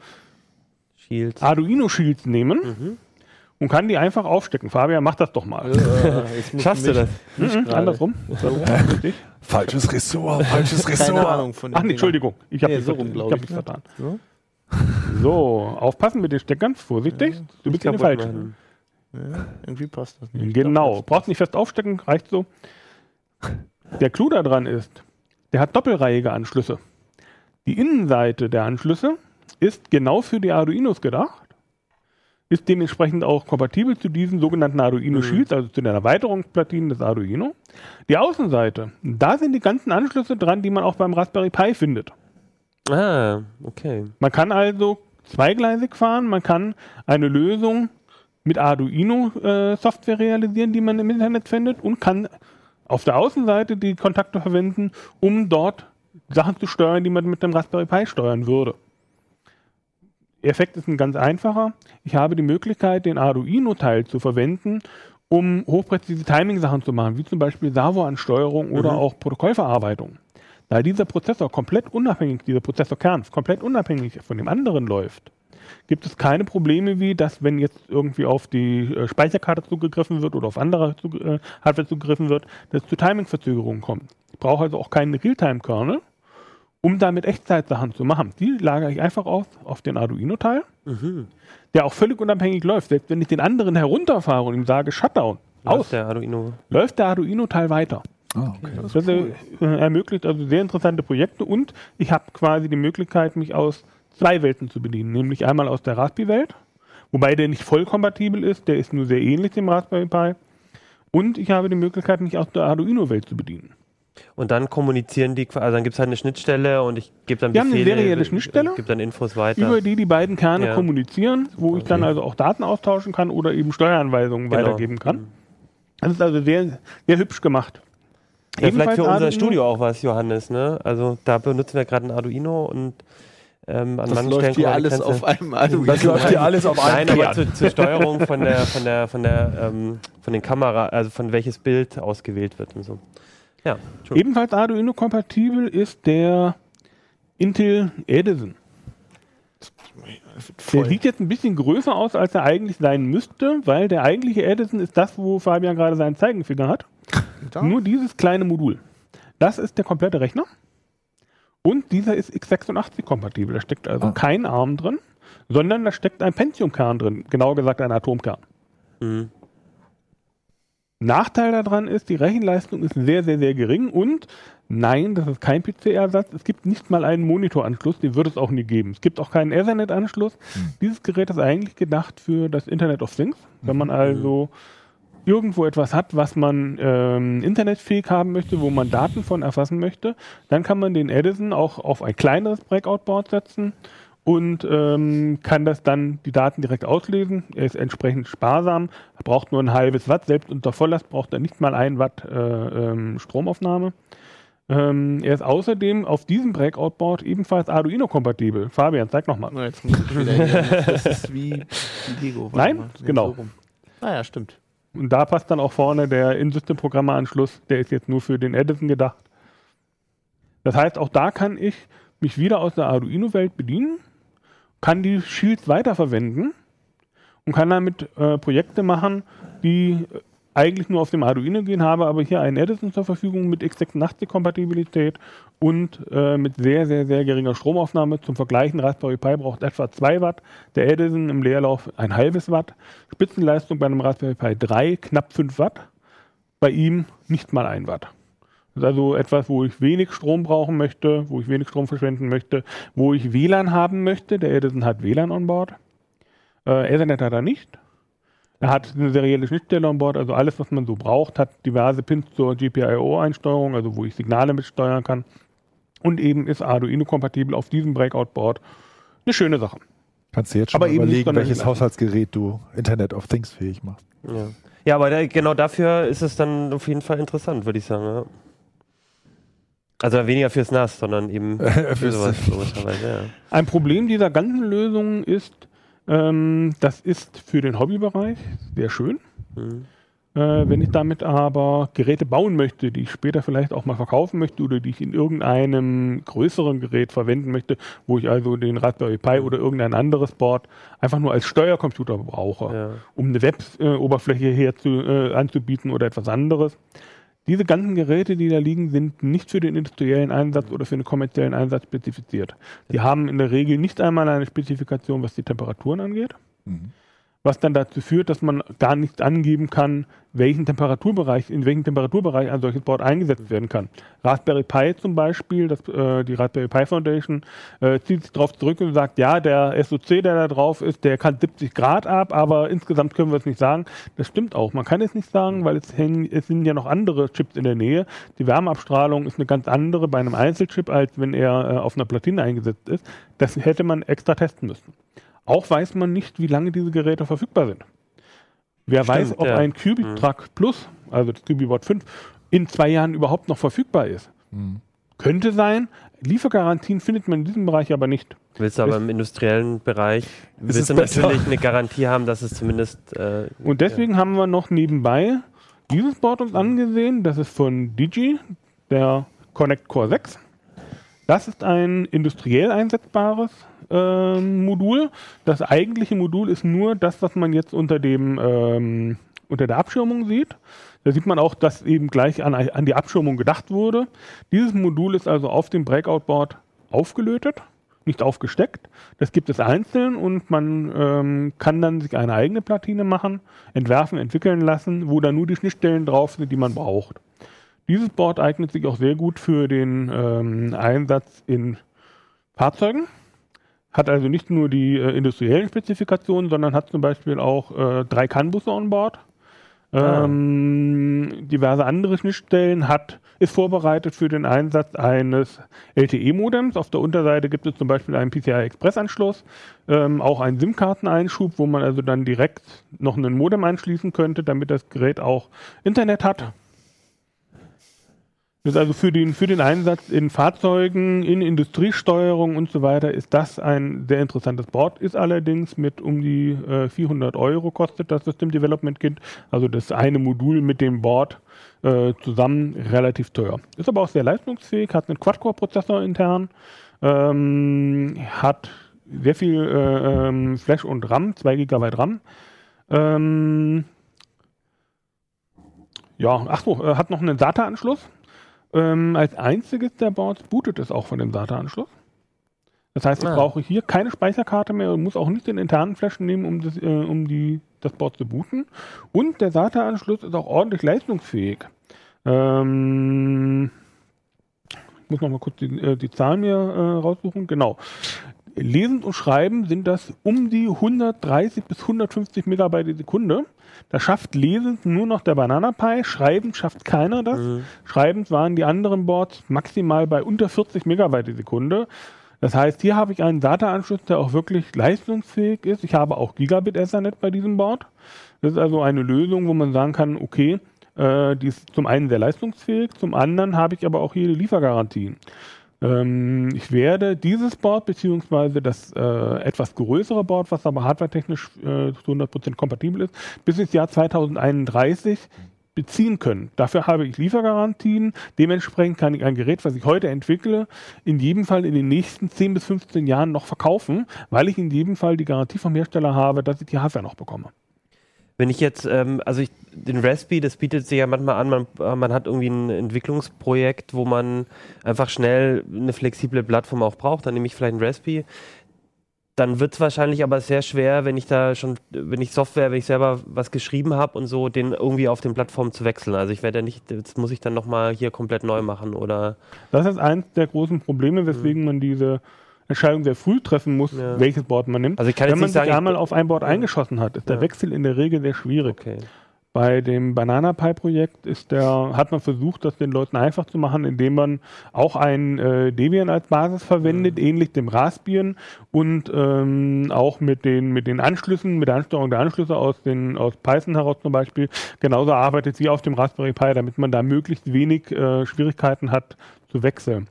Shields. Arduino-Shields nehmen und kann die einfach aufstecken. Fabian, mach das doch mal. Schaffst du das? Mhm, andersrum. Falsches Ressort, falsches Ressort. Keine Ahnung von den Ach nee. Entschuldigung. Ich habe Nee, mich, so rum, ich hab ich, mich ne? vertan. So? So, aufpassen mit den Steckern, vorsichtig. Du bist falschen. machen. Ja, irgendwie passt das nicht. Genau. Brauchst nicht fest aufstecken, reicht so. Der Clou daran ist, der hat doppelreihige Anschlüsse. Die Innenseite der Anschlüsse ist genau für die Arduinos gedacht, ist dementsprechend auch kompatibel zu diesen sogenannten Arduino Shields, also zu den Erweiterungsplatinen des Arduino. Die Außenseite, da sind die ganzen Anschlüsse dran, die man auch beim Raspberry Pi findet. Ah, okay. Man kann also zweigleisig fahren, man kann eine Lösung mit Arduino-Software realisieren, die man im Internet findet und kann auf der Außenseite die Kontakte verwenden, um dort Sachen zu steuern, die man mit dem Raspberry Pi steuern würde. Der Effekt ist ein ganz einfacher. Ich habe die Möglichkeit, den Arduino-Teil zu verwenden, um hochpräzise Timing-Sachen zu machen, wie zum Beispiel Servoansteuerung oder auch Protokollverarbeitung. Da dieser Prozessor komplett unabhängig, dieser Prozessorkern komplett unabhängig von dem anderen läuft, gibt es keine Probleme wie, dass wenn jetzt irgendwie auf die äh, Speicherkarte zugegriffen wird oder auf andere zu, äh, Hardware zugegriffen wird, dass es zu Timing-Verzögerungen kommt. Ich brauche also auch keinen Realtime-Kernel, um damit Echtzeitsachen zu machen. Die lagere ich einfach aus auf den Arduino-Teil, der auch völlig unabhängig läuft. Selbst wenn ich den anderen herunterfahre und ihm sage Shutdown, Aus aus, der Arduino. läuft der Arduino-Teil weiter. Ah, okay. Das äh, ermöglicht also sehr interessante Projekte und ich habe quasi die Möglichkeit, mich aus zwei Welten zu bedienen. Nämlich einmal aus der Raspi-Welt, wobei der nicht voll kompatibel ist, der ist nur sehr ähnlich dem Raspberry Pi. Und ich habe die Möglichkeit, mich aus der Arduino-Welt zu bedienen. Und dann kommunizieren die, also dann gibt es halt eine Schnittstelle und ich gebe dann Wir haben eine Befehle, serielle äh, Schnittstelle, Gebe dann Infos weiter. Über die die beiden Kerne Ja. kommunizieren, wo ich dann also auch Daten austauschen kann oder eben Steueranweisungen Genau. weitergeben kann. Das ist also sehr, sehr hübsch gemacht. Ja, vielleicht für unser Arduino. Studio auch was, Johannes. Ne? Also da benutzen wir gerade ein Arduino und ähm, an Das manchen läuft Stellen hier alles auf einem Arduino. Das läuft hier alles auf Nein, einem aber zu, zur Steuerung von der, von der, von der, ähm, von den Kamera, also von welches Bild ausgewählt wird und so. Ja. Ebenfalls Arduino-kompatibel ist der Intel Edison. Der sieht jetzt ein bisschen größer aus, als er eigentlich sein müsste, weil der eigentliche Edison ist das, wo Fabian gerade seinen Zeigenfinger hat. Da? Nur dieses kleine Modul. Das ist der komplette Rechner. Und dieser ist x86 kompatibel. Da steckt also Ah. kein ARM drin, sondern da steckt ein Pentium-Kern drin. Genauer gesagt ein Atomkern. Mhm. Nachteil daran ist, die Rechenleistung ist sehr, sehr, sehr gering und nein, das ist kein PC-Ersatz. Es gibt nicht mal einen Monitoranschluss, den wird es auch nie geben. Es gibt auch keinen Ethernet-Anschluss. Hm. Dieses Gerät ist eigentlich gedacht für das Internet of Things. Wenn man also irgendwo etwas hat, was man ähm, internetfähig haben möchte, wo man Daten von erfassen möchte, dann kann man den Edison auch auf ein kleineres Breakout-Board setzen und ähm, kann das dann die Daten direkt auslesen. Er ist entsprechend sparsam, braucht nur ein halbes Watt, selbst unter Volllast braucht er nicht mal ein Watt äh, ähm, Stromaufnahme. Ähm, er ist außerdem auf diesem Breakout-Board ebenfalls Arduino-kompatibel. Fabian, zeig nochmal. Na, jetzt muss ich wieder hier. Das ist wie Lego. Nein? so Genau. rum. Ah stimmt. Und da passt dann auch vorne der In-System-Programme-Anschluss, der ist jetzt nur für den Edison gedacht. Das heißt, auch da kann ich mich wieder aus der Arduino-Welt bedienen, kann die Shields weiterverwenden und kann damit äh, Projekte machen, die äh, eigentlich nur auf dem Arduino gehen, habe aber hier einen Edison zur Verfügung mit x86-Kompatibilität und äh, mit sehr, sehr, sehr geringer Stromaufnahme. Zum Vergleichen, Raspberry Pi braucht etwa 2 Watt, der Edison im Leerlauf ein halbes Watt. Spitzenleistung bei einem Raspberry Pi 3 knapp 5 Watt, bei ihm nicht mal 1 Watt. Das ist also etwas, wo ich wenig Strom brauchen möchte, wo ich wenig Strom verschwenden möchte, wo ich WLAN haben möchte. Der Edison hat WLAN on board. Äh, Ethernet hat er nicht. Er hat eine serielle Schnittstelle on board, also alles, was man so braucht, hat diverse Pins zur GPIO-Einsteuerung, also wo ich Signale mitsteuern kann. Und eben ist Arduino-kompatibel auf diesem Breakout-Board. Eine schöne Sache. Kannst du jetzt schon Aber überlegen, welches. Haushaltsgerät du Internet of Things fähig machst. Ja, ja aber da, genau dafür ist es dann auf jeden Fall interessant, würde ich sagen. Ja. Also weniger fürs NAS, sondern eben für *laughs* Fürs- sowas logischerweise, ja. Ein Problem dieser ganzen Lösung ist, ähm, das ist für den Hobbybereich sehr schön. Mhm. Äh, wenn ich damit aber Geräte bauen möchte, die ich später vielleicht auch mal verkaufen möchte oder die ich in irgendeinem größeren Gerät verwenden möchte, wo ich also den Raspberry Pi oder irgendein anderes Board einfach nur als Steuercomputer brauche, Ja. um eine Web-Oberfläche her zu, äh, anzubieten oder etwas anderes. Diese ganzen Geräte, die da liegen, sind nicht für den industriellen Einsatz oder für den kommerziellen Einsatz spezifiziert. Die haben in der Regel nicht einmal eine Spezifikation, was die Temperaturen angeht Mhm. Was dann dazu führt, dass man gar nicht angeben kann, welchen Temperaturbereich, in welchem Temperaturbereich ein solches Board eingesetzt werden kann. Raspberry Pi zum Beispiel, das, äh, die Raspberry Pi Foundation, äh, zieht sich darauf zurück und sagt, ja, der SOC, der da drauf ist, der kann 70 Grad ab, aber insgesamt können wir es nicht sagen. Das stimmt auch. Man kann es nicht sagen, weil es, hängen, es sind ja noch andere Chips in der Nähe. Die Wärmeabstrahlung ist eine ganz andere bei einem Einzelchip, als wenn er äh, auf einer Platine eingesetzt ist. Das hätte man extra testen müssen. Auch weiß man nicht, wie lange diese Geräte verfügbar sind. Wer Stimmt, weiß, ob ja. ein QubiTrack Plus, also das QubiBot 5, in zwei Jahren überhaupt noch verfügbar ist. Mhm. Könnte sein. Liefergarantien findet man in diesem Bereich aber nicht. Willst du aber im industriellen Bereich, willst du natürlich eine Garantie haben, dass es zumindest äh, Und deswegen haben wir noch nebenbei dieses Board uns angesehen. Das ist von Digi, der Connect Core 6. Das ist ein industriell einsetzbares ähm, Modul. Das eigentliche Modul ist nur das, was man jetzt unter dem ähm, unter der Abschirmung sieht. Da sieht man auch, dass eben gleich an, an die Abschirmung gedacht wurde. Dieses Modul ist also auf dem Breakout-Board aufgelötet, nicht aufgesteckt. Das gibt es einzeln und man ähm, kann dann sich eine eigene Platine machen, entwerfen, entwickeln lassen, wo dann nur die Schnittstellen drauf sind, die man braucht. Dieses Board eignet sich auch sehr gut für den ähm, Einsatz in Fahrzeugen. Hat also nicht nur die äh, industriellen Spezifikationen, sondern hat zum Beispiel auch äh, drei CAN-Busse on Board. Ah. Ähm, diverse andere Schnittstellen hat, ist vorbereitet für den Einsatz eines LTE-Modems. Auf der Unterseite gibt es zum Beispiel einen PCI-Express-Anschluss, ähm, auch einen SIM-Karteneinschub, wo man also dann direkt noch einen Modem anschließen könnte, damit das Gerät auch Internet hat. Das also für den, für den Einsatz in Fahrzeugen, in Industriesteuerung und so weiter ist das ein sehr interessantes Board. Ist allerdings mit um die äh, 400 Euro kostet das System Development Kit. Also das eine Modul mit dem Board äh, zusammen relativ teuer. Ist aber auch sehr leistungsfähig, hat einen Quad-Core-Prozessor intern, ähm, hat sehr viel äh, ähm, Flash und RAM, 2 GB RAM. Ähm, ja, ach so, äh, hat noch einen SATA-Anschluss. Ähm, als einziges der Boards bootet es auch von dem SATA-Anschluss. Das heißt, ich Ah. brauche hier keine Speicherkarte mehr und muss auch nicht den internen Flash nehmen, um, das, äh, um die das Board zu booten. Und der SATA-Anschluss ist auch ordentlich leistungsfähig. Ähm, ich muss noch mal kurz die, äh, die Zahlen mir äh, raussuchen. Genau. Lesen und Schreiben sind das um die 130 bis 150 Megabyte die Sekunde. Da schafft Lesen nur noch der Banana Pi, Schreiben schafft keiner das. Mhm. Schreibend waren die anderen Boards maximal bei unter 40 Megabyte die Sekunde. Das heißt, hier habe ich einen SATA-Anschluss, der auch wirklich leistungsfähig ist. Ich habe auch Gigabit Ethernet bei diesem Board. Das ist also eine Lösung, wo man sagen kann, okay, äh, die ist zum einen sehr leistungsfähig, zum anderen habe ich aber auch hier die Liefergarantien. Ähm, ich werde dieses Board beziehungsweise das äh, etwas größere Board, was aber hardwaretechnisch äh, zu 100% kompatibel ist, bis ins Jahr 2031 beziehen können. Dafür habe ich Liefergarantien. Dementsprechend kann ich ein Gerät, was ich heute entwickle, in jedem Fall in den nächsten 10 bis 15 Jahren noch verkaufen, weil ich in jedem Fall die Garantie vom Hersteller habe, dass ich die Hardware noch bekomme. Wenn ich jetzt, ähm, also ich, den Raspi, das bietet sich ja manchmal an, man, äh, man hat irgendwie ein Entwicklungsprojekt, wo man einfach schnell eine flexible Plattform auch braucht, dann nehme ich vielleicht einen Raspi. Dann wird es wahrscheinlich aber sehr schwer, wenn ich da schon, wenn ich Software, wenn ich selber was geschrieben habe und so, den irgendwie auf den Plattformen zu wechseln. Also ich werde ja nicht, das muss ich dann nochmal hier komplett neu machen oder. Das ist eins der großen Probleme, weswegen man diese Entscheidung sehr früh treffen muss, Ja. welches Board man nimmt. Also ich kann Wenn jetzt man nicht sich sagen, einmal auf ein Board Ja. eingeschossen hat, ist der Ja. Wechsel in der Regel sehr schwierig. Okay. Bei dem Banana Pi Projekt ist der, hat man versucht, das den Leuten einfach zu machen, indem man auch ein äh, Debian als Basis verwendet, Mhm. ähnlich dem Raspbian und ähm, auch mit den, mit den Anschlüssen, mit der Ansteuerung der Anschlüsse aus, den, aus Python heraus zum Beispiel, genauso arbeitet wie auf dem Raspberry Pi, damit man da möglichst wenig äh, Schwierigkeiten hat zu wechseln.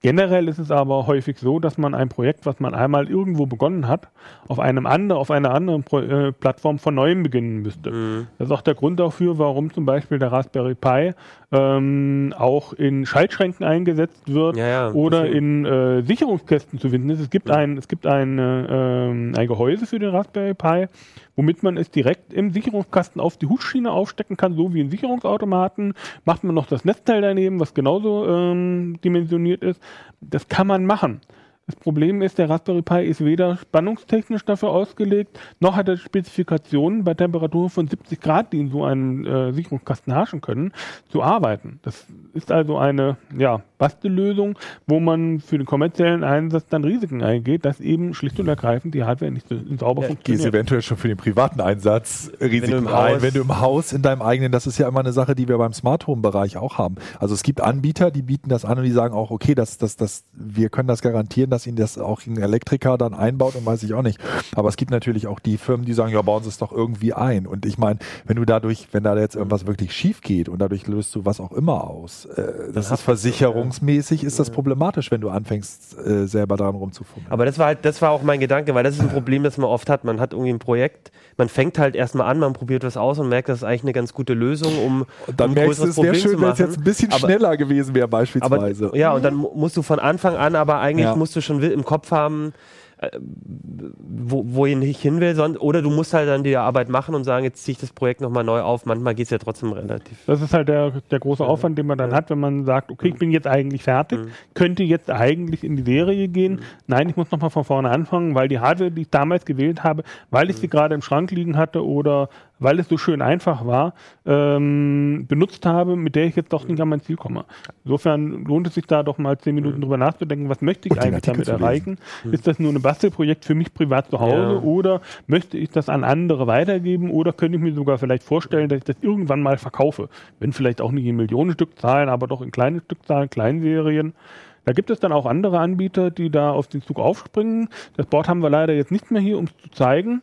Generell ist es aber häufig so, dass man ein Projekt, was man einmal irgendwo begonnen hat, auf einem andere, auf einer anderen Pro äh, Plattform von neuem beginnen müsste. Mhm. Das ist auch der Grund dafür, warum zum Beispiel der Raspberry Pi ähm, auch in Schaltschränken eingesetzt wird Ja, ja, oder in äh, Sicherungskästen zu finden ist. Es gibt, Ja. ein, es gibt ein, äh, ein Gehäuse für den Raspberry Pi, womit man es direkt im Sicherungskasten auf die Hutsschiene aufstecken kann, so wie in Sicherungsautomaten. Macht man noch das Netzteil daneben, was genauso ähm, dimensioniert ist. Das kann man machen. Das Problem ist, der Raspberry Pi ist weder spannungstechnisch dafür ausgelegt, noch hat er Spezifikationen bei Temperaturen von 70 Grad, die in so einem äh, Sicherungskasten herrschen können, zu arbeiten. Das ist also eine ja, Bastellösung, wo man für den kommerziellen Einsatz dann Risiken eingeht, dass eben schlicht und ergreifend die Hardware nicht so sauber Ja, Gehst funktioniert. eventuell schon für den privaten Einsatz Risiken im ein. Haus- Wenn du im Haus in deinem eigenen, das ist ja immer eine Sache, die wir beim Smart Home Bereich auch haben. Also es gibt Anbieter, die bieten das an und die sagen auch, okay, das, das, das, wir können das garantieren, dass ihnen das auch ein Elektriker dann einbaut und weiß ich auch nicht. Aber es gibt natürlich auch die Firmen, die sagen, ja, bauen sie es doch irgendwie ein. Und ich meine, wenn du dadurch, wenn da jetzt irgendwas wirklich schief geht und dadurch löst du was auch immer aus, äh, das ist versicherungsmäßig, ist das problematisch, wenn du anfängst, äh, selber daran rumzufummeln. Aber das war halt, das war auch mein Gedanke, weil das ist ein *laughs* Problem, das man oft hat. Man hat irgendwie ein Projekt, man fängt halt erstmal an, man probiert was aus und merkt, das ist eigentlich eine ganz gute Lösung, um, dann um ein merkst du, größeres es wäre Problem zu schön, wenn es jetzt ein bisschen Aber- schneller gewesen wäre, Aber beispielsweise. ja, und dann mu- musst du von Anfang an, aber eigentlich Ja. musst du schon im Kopf haben, äh, wo, wohin ich hin will, sondern, oder du musst halt dann die Arbeit machen und sagen, jetzt ziehe ich das Projekt nochmal neu auf. Manchmal geht es ja trotzdem relativ. Das ist halt der, der große Aufwand, den man dann Ja. hat, wenn man sagt, okay, ich bin jetzt eigentlich fertig, Mhm. könnte jetzt eigentlich in die Serie gehen. Nein, ich muss nochmal von vorne anfangen, weil die Hardware, die ich damals gewählt habe, weil ich Mhm. sie gerade im Schrank liegen hatte oder weil es so schön einfach war, ähm, benutzt habe, mit der ich jetzt doch nicht an mein Ziel komme. Insofern lohnt es sich da doch mal zehn Minuten drüber nachzudenken, was möchte ich Und eigentlich damit erreichen? Ist das nur ein Bastelprojekt für mich privat zu Hause Ja. oder möchte ich das an andere weitergeben oder könnte ich mir sogar vielleicht vorstellen, dass ich das irgendwann mal verkaufe? Wenn vielleicht auch nicht in Millionenstückzahlen, aber doch in kleinen Stückzahlen, Kleinserien. Da gibt es dann auch andere Anbieter, die da auf den Zug aufspringen. Das Board haben wir leider jetzt nicht mehr hier, um es zu zeigen.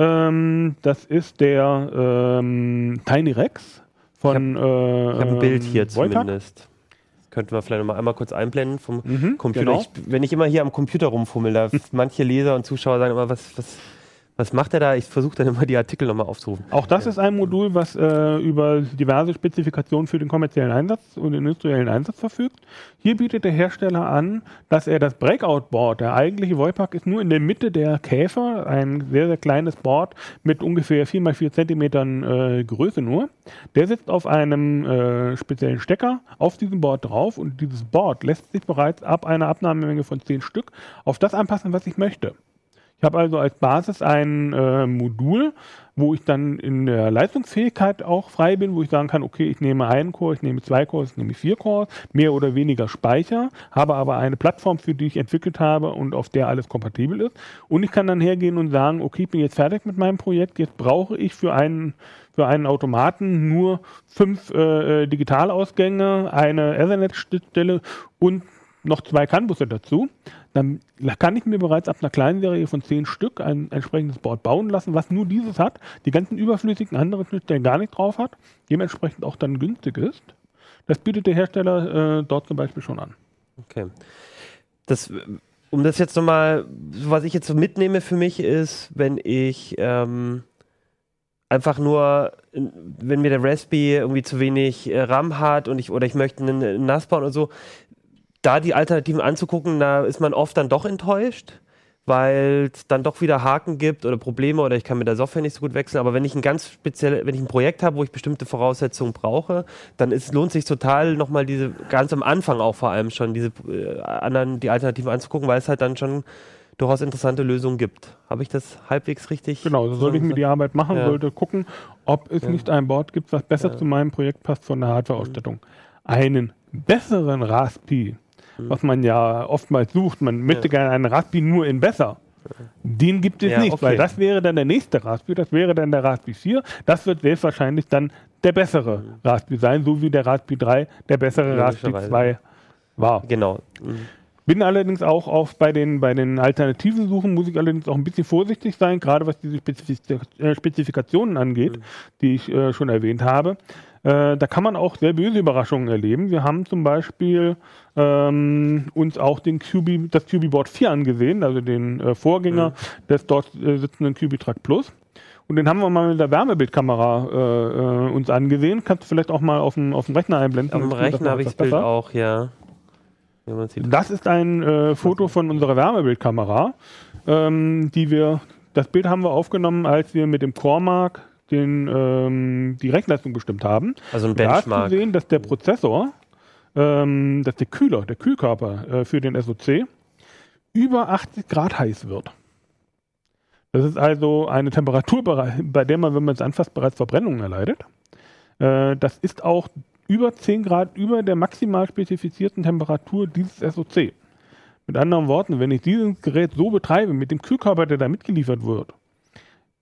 Ähm, das ist der ähm, Tiny Rex von Ich habe ein Bild hier ähm, Wojtak. zumindest. Das könnten wir vielleicht noch mal einmal kurz einblenden vom Mhm, Computer. genau. Ich, wenn ich immer hier am Computer rumfummel, da *laughs* manche Leser und Zuschauer sagen immer, was, was, was macht er da? Ich versuche dann immer die Artikel nochmal aufzurufen. Auch das ist ein Modul, was äh, über diverse Spezifikationen für den kommerziellen Einsatz und den industriellen Einsatz verfügt. Hier bietet der Hersteller an, dass er das Breakout-Board, der eigentliche Voipack ist nur in der Mitte der Käfer, ein sehr, sehr kleines Board mit ungefähr 4x4 Zentimetern äh, Größe nur. Der sitzt auf einem äh, speziellen Stecker auf diesem Board drauf und dieses Board lässt sich bereits ab einer Abnahmemenge von 10 Stück auf das anpassen, was ich möchte. Ich habe also als Basis ein äh, Modul, wo ich dann in der Leistungsfähigkeit auch frei bin, wo ich sagen kann, okay, ich nehme einen Core, ich nehme zwei Cores, ich nehme vier Cores, mehr oder weniger Speicher, habe aber eine Plattform, für die ich entwickelt habe und auf der alles kompatibel ist. Und ich kann dann hergehen und sagen, okay, ich bin jetzt fertig mit meinem Projekt, jetzt brauche ich für einen für einen Automaten nur fünf äh, Digitalausgänge, eine Ethernet-Schnittstelle und noch zwei CAN-Busse dazu, dann kann ich mir bereits ab einer kleinen Serie von zehn Stück ein entsprechendes Board bauen lassen, was nur dieses hat, die ganzen überflüssigen anderen Schnittstellen gar nicht drauf hat, dementsprechend auch dann günstig ist. Das bietet der Hersteller äh, dort zum Beispiel schon an. Okay. Das, um das jetzt nochmal, was ich jetzt so mitnehme für mich ist, wenn ich ähm, einfach nur, wenn mir der Raspberry irgendwie zu wenig äh, RAM hat und ich oder ich möchte einen, NAS bauen und so, da die Alternativen anzugucken, da ist man oft dann doch enttäuscht, weil es dann doch wieder Haken gibt oder Probleme oder ich kann mit der Software nicht so gut wechseln. Aber wenn ich ein ganz spezielles, wenn ich ein Projekt habe, wo ich bestimmte Voraussetzungen brauche, dann ist, lohnt sich total nochmal diese, ganz am Anfang auch vor allem schon, diese äh, anderen, die Alternativen anzugucken, weil es halt dann schon durchaus interessante Lösungen gibt. Habe ich das halbwegs richtig? Genau, so sollte ich mir die Arbeit machen, ja. sollte gucken, ob es ja. nicht ein Board gibt, was besser ja. zu meinem Projekt passt von der Hardware-Ausstattung. Einen besseren Raspi was man ja oftmals sucht. Man möchte ja. gerne einen Raspi nur in besser. Den gibt es ja, nicht, okay. weil das wäre dann der nächste Raspi, das wäre dann der Raspi 4. Das wird selbstverständlich dann der bessere mhm. Raspi sein, so wie der Raspi 3 der bessere Raspi 2 war. Genau. Mhm. Bin allerdings auch auf bei den, bei den alternativen Suchen, muss ich allerdings auch ein bisschen vorsichtig sein, gerade was diese äh, Spezifikationen angeht, mhm. die ich äh, schon erwähnt habe. Äh, da kann man auch sehr böse Überraschungen erleben. Wir haben zum Beispiel ähm, uns auch den QB, das QB-Board 4 angesehen, also den äh, Vorgänger mhm. des dort äh, sitzenden QB-Track Plus. Und den haben wir mal mit der Wärmebildkamera äh, äh, uns angesehen. Kannst du vielleicht auch mal auf dem, auf dem Rechner einblenden? Auf dem Rechner habe ich das Bild auch, ja. Ja das ist ein äh, Foto von unserer Wärmebildkamera, ähm, die wir, das Bild haben wir aufgenommen, als wir mit dem Cormark den, ähm, die Rechenleistung bestimmt haben. Also ein Benchmark. Da ist zu sehen, dass der Prozessor, ähm, dass der Kühler, der Kühlkörper äh, für den SOC über 80 Grad heiß wird. Das ist also eine Temperatur, bei der man, wenn man es anfasst, bereits Verbrennungen erleidet. Äh, das ist auch über 10 Grad über der maximal spezifizierten Temperatur dieses SOC. Mit anderen Worten, wenn ich dieses Gerät so betreibe, mit dem Kühlkörper, der da mitgeliefert wird,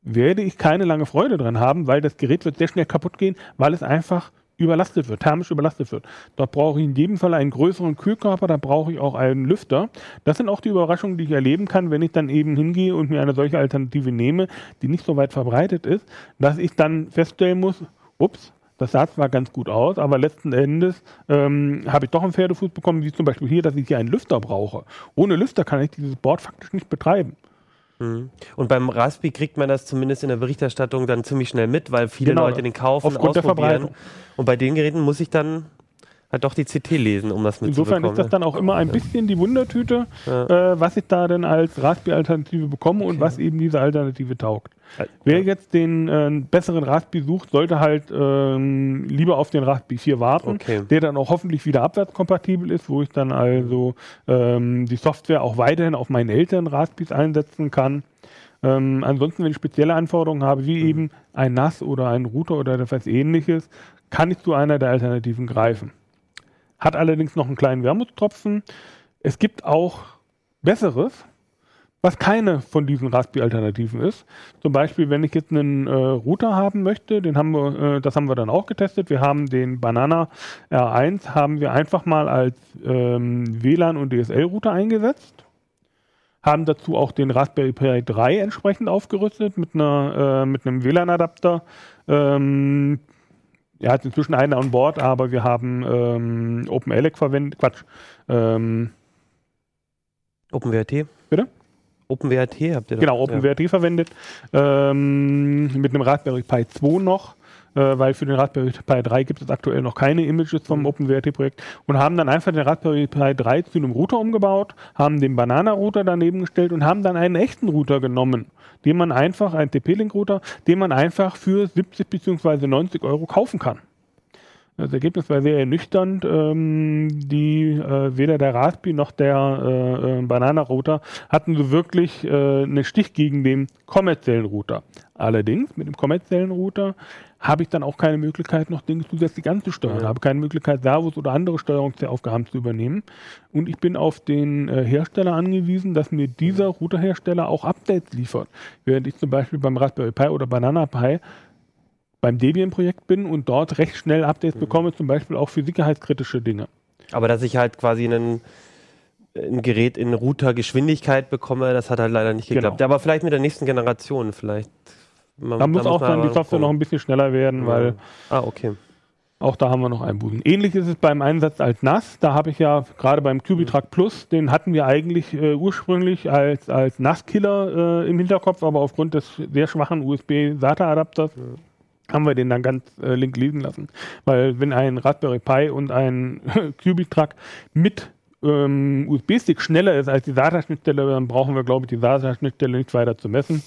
werde ich keine lange Freude dran haben, weil das Gerät wird sehr schnell kaputt gehen, weil es einfach überlastet wird, thermisch überlastet wird. Dort brauche ich in jedem Fall einen größeren Kühlkörper, da brauche ich auch einen Lüfter. Das sind auch die Überraschungen, die ich erleben kann, wenn ich dann eben hingehe und mir eine solche Alternative nehme, die nicht so weit verbreitet ist, dass ich dann feststellen muss, ups, das sah zwar ganz gut aus, aber letzten Endes ähm, habe ich doch einen Pferdefuß bekommen, wie zum Beispiel hier, dass ich hier einen Lüfter brauche. Ohne Lüfter kann ich dieses Board faktisch nicht betreiben. Mhm. Und beim Raspi kriegt man das zumindest in der Berichterstattung dann ziemlich schnell mit, weil viele genau, Leute den kaufen, aufgrund ausprobieren. Und bei den Geräten muss ich dann halt doch die CT lesen, um das mitzubekommen. Insofern ist das dann auch immer ein bisschen die Wundertüte, ja. äh, was ich da denn als Raspi-Alternative bekomme okay. und was eben diese Alternative taugt. Ja. Wer jetzt den äh, besseren Raspi sucht, sollte halt ähm, lieber auf den Raspi 4 warten, okay. der dann auch hoffentlich wieder abwärtskompatibel ist, wo ich dann also ähm, die Software auch weiterhin auf meinen älteren Raspis einsetzen kann. Ähm, ansonsten, wenn ich spezielle Anforderungen habe, wie mhm. eben ein NAS oder ein Router oder etwas ähnliches, kann ich zu einer der Alternativen greifen hat allerdings noch einen kleinen Wermutstropfen. Es gibt auch besseres, was keine von diesen Raspi-Alternativen ist. Zum Beispiel, wenn ich jetzt einen äh, Router haben möchte, den haben wir, äh, das haben wir dann auch getestet. Wir haben den Banana R1 haben wir einfach mal als ähm, WLAN und DSL-Router eingesetzt. Haben dazu auch den Raspberry Pi 3 entsprechend aufgerüstet mit einer äh, mit einem WLAN-Adapter. Ähm, er hat inzwischen einen an Bord, aber wir haben ähm, OpenELEC verwendet. Quatsch. Ähm, OpenWRT? OpenWRT habt ihr da? Genau, OpenWRT ja. verwendet. Ähm, mit einem Raspberry Pi 2 noch, äh, weil für den Raspberry Pi 3 gibt es aktuell noch keine Images vom mhm. OpenWRT-Projekt und haben dann einfach den Raspberry Pi 3 zu einem Router umgebaut, haben den Banana-Router daneben gestellt und haben dann einen echten Router genommen den man einfach, ein TP-Link-Router, den man einfach für 70 bzw. 90 Euro kaufen kann. Das Ergebnis war sehr ernüchternd. Ähm, die äh, weder der Raspi noch der äh, äh, Banana-Router hatten so wirklich äh, einen Stich gegen den kommerziellen Router. Allerdings mit dem kommerziellen Router habe ich dann auch keine Möglichkeit, noch Dinge zusätzlich anzusteuern. Ja. Habe keine Möglichkeit, Servos oder andere Steuerungsaufgaben zu übernehmen. Und ich bin auf den äh, Hersteller angewiesen, dass mir dieser Routerhersteller auch Updates liefert. Während ich zum Beispiel beim Raspberry Pi oder Banana Pi beim Debian-Projekt bin und dort recht schnell Updates Mhm. bekomme, zum Beispiel auch für sicherheitskritische Dinge. Aber dass ich halt quasi einen, ein Gerät in Routergeschwindigkeit bekomme, das hat halt leider nicht Genau. geklappt. Aber vielleicht mit der nächsten Generation, vielleicht. Man- Da muss auch man dann die Software noch ein bisschen schneller werden, weil Ah, okay. Auch da haben wir noch Einbußen. Ähnlich ist es beim Einsatz als NAS. Da habe ich ja gerade beim Cubitrack Plus, den hatten wir eigentlich äh, ursprünglich als, als NAS-Killer äh, im Hinterkopf, aber aufgrund des sehr schwachen USB-SATA-Adapters haben wir den dann ganz äh, link liegen lassen. Weil wenn ein Raspberry Pi und ein *laughs* Cubitrack mit ähm, USB-Stick schneller ist als die SATA-Schnittstelle, dann brauchen wir, glaube ich, die SATA-Schnittstelle nicht weiter zu messen.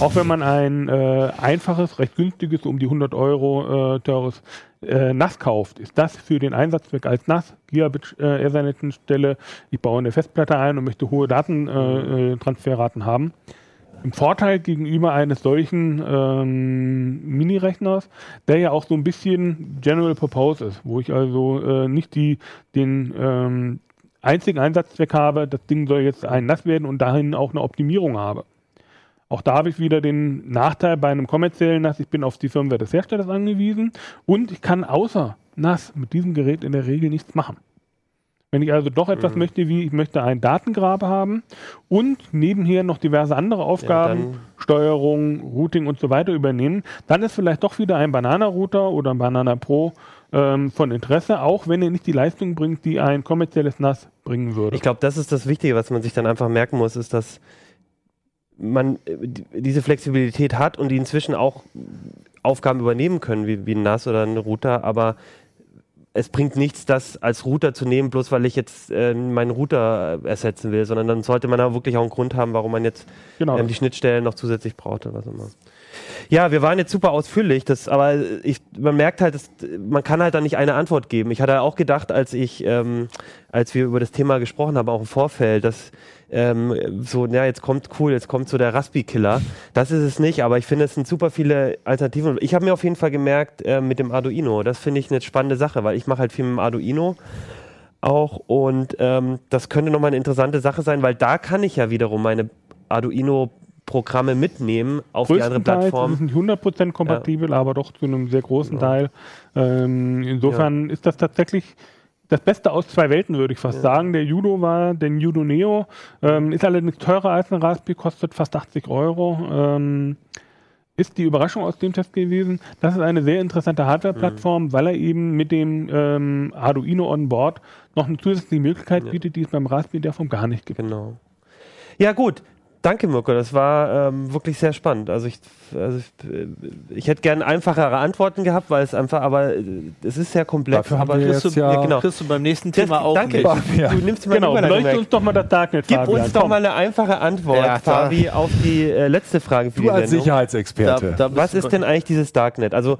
Auch wenn man ein äh, einfaches, recht günstiges, um die 100 Euro äh, teures äh, NAS kauft, ist das für den Einsatzzweck als NAS, Gigabit äh, Ethernet-Schnittstelle, ich baue eine Festplatte ein und möchte hohe Datentransferraten äh, Transferraten haben. Im Vorteil gegenüber eines solchen ähm, Mini-Rechners, der ja auch so ein bisschen General Purpose ist, wo ich also äh, nicht die, den ähm, einzigen Einsatzzweck habe, das Ding soll jetzt ein NAS werden und dahin auch eine Optimierung habe. Auch da habe ich wieder den Nachteil bei einem kommerziellen NAS, ich bin auf die Firmware des Herstellers angewiesen und ich kann außer NAS mit diesem Gerät in der Regel nichts machen. Wenn ich also doch etwas möchte, wie ich möchte einen Datengrabe haben und nebenher noch diverse andere Aufgaben, dann- Steuerung, Routing und so weiter übernehmen, dann ist vielleicht doch wieder ein Banana-Router oder ein Banana Pro ähm, von Interesse, auch wenn er nicht die Leistung bringt, die ein kommerzielles NAS bringen würde. Ich glaube, das ist das Wichtige, was man sich dann einfach merken muss, ist, dass man äh, die- diese Flexibilität hat und die inzwischen auch Aufgaben übernehmen können, wie, wie ein NAS oder ein Router, aber es bringt nichts, das als Router zu nehmen, bloß weil ich jetzt äh, meinen Router ersetzen will, sondern dann sollte man da wirklich auch einen Grund haben, warum man jetzt genau. ähm, die Schnittstellen noch zusätzlich braucht oder was auch immer. Ja, wir waren jetzt super ausführlich, das, aber ich, man merkt halt, dass, man kann halt da nicht eine Antwort geben. Ich hatte auch gedacht, als ich, ähm, als wir über das Thema gesprochen haben, auch im Vorfeld, dass ähm, so, ja, jetzt kommt cool, jetzt kommt so der Raspi-Killer. Das ist es nicht, aber ich finde, es sind super viele Alternativen. Ich habe mir auf jeden Fall gemerkt, äh, mit dem Arduino, das finde ich eine spannende Sache, weil ich mache halt viel mit dem Arduino auch und ähm, das könnte nochmal eine interessante Sache sein, weil da kann ich ja wiederum meine Arduino-Programme mitnehmen auf die andere Plattform. es nicht 100% kompatibel, aber doch zu einem sehr großen Teil. Ähm, insofern ist das tatsächlich das Beste aus zwei Welten, würde ich fast sagen. Der Judo war, der Judo Neo, ähm, ist allerdings teurer als ein Raspberry, kostet fast 80 Euro. Ähm, ist die Überraschung aus dem Test gewesen. Das ist eine sehr interessante Hardware-Plattform, weil er eben mit dem ähm, Arduino on Board noch eine zusätzliche Möglichkeit bietet, die es beim Raspberry der Form gar nicht gibt. Genau. Ja, gut. Danke, Mirko. Das war ähm, wirklich sehr spannend. Also ich, also ich, äh, ich hätte gerne einfachere Antworten gehabt, weil es einfach, aber äh, es ist sehr komplex. Dafür aber Kriegst du, jetzt ja- genau. kriegst du beim nächsten Das- Thema auch danke. mit. Ja. Du nimmst mir Genau, weg. uns doch mal das Darknet, Gib Fabian. uns doch Komm. mal eine einfache Antwort, Ja, Fabi, auf die äh, letzte Frage für Du die als Sendung. Sicherheitsexperte. Da- da Was ist denn eigentlich dieses Darknet? Also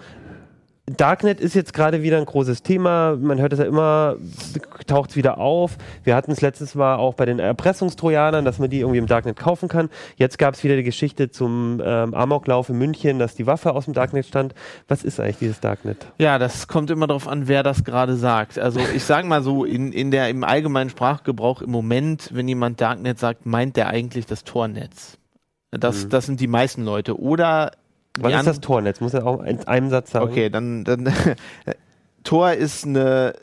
Darknet ist jetzt gerade wieder ein großes Thema. Man hört es ja immer, taucht es wieder auf. Wir hatten es letztes Mal auch bei den Erpressungstrojanern, dass man die irgendwie im Darknet kaufen kann. Jetzt gab es wieder die Geschichte zum ähm, Amoklauf in München, dass die Waffe aus dem Darknet stand. Was ist eigentlich dieses Darknet? Ja, das kommt immer darauf an, wer das gerade sagt. Also ich sage mal so, in, in der, im allgemeinen Sprachgebrauch im Moment, wenn jemand Darknet sagt, meint der eigentlich das Tornetz. Das, das sind die meisten Leute. Oder Was ist das Tornetz? Muss er auch in einem Satz sagen. Okay, dann, dann *laughs* Tor ist eine,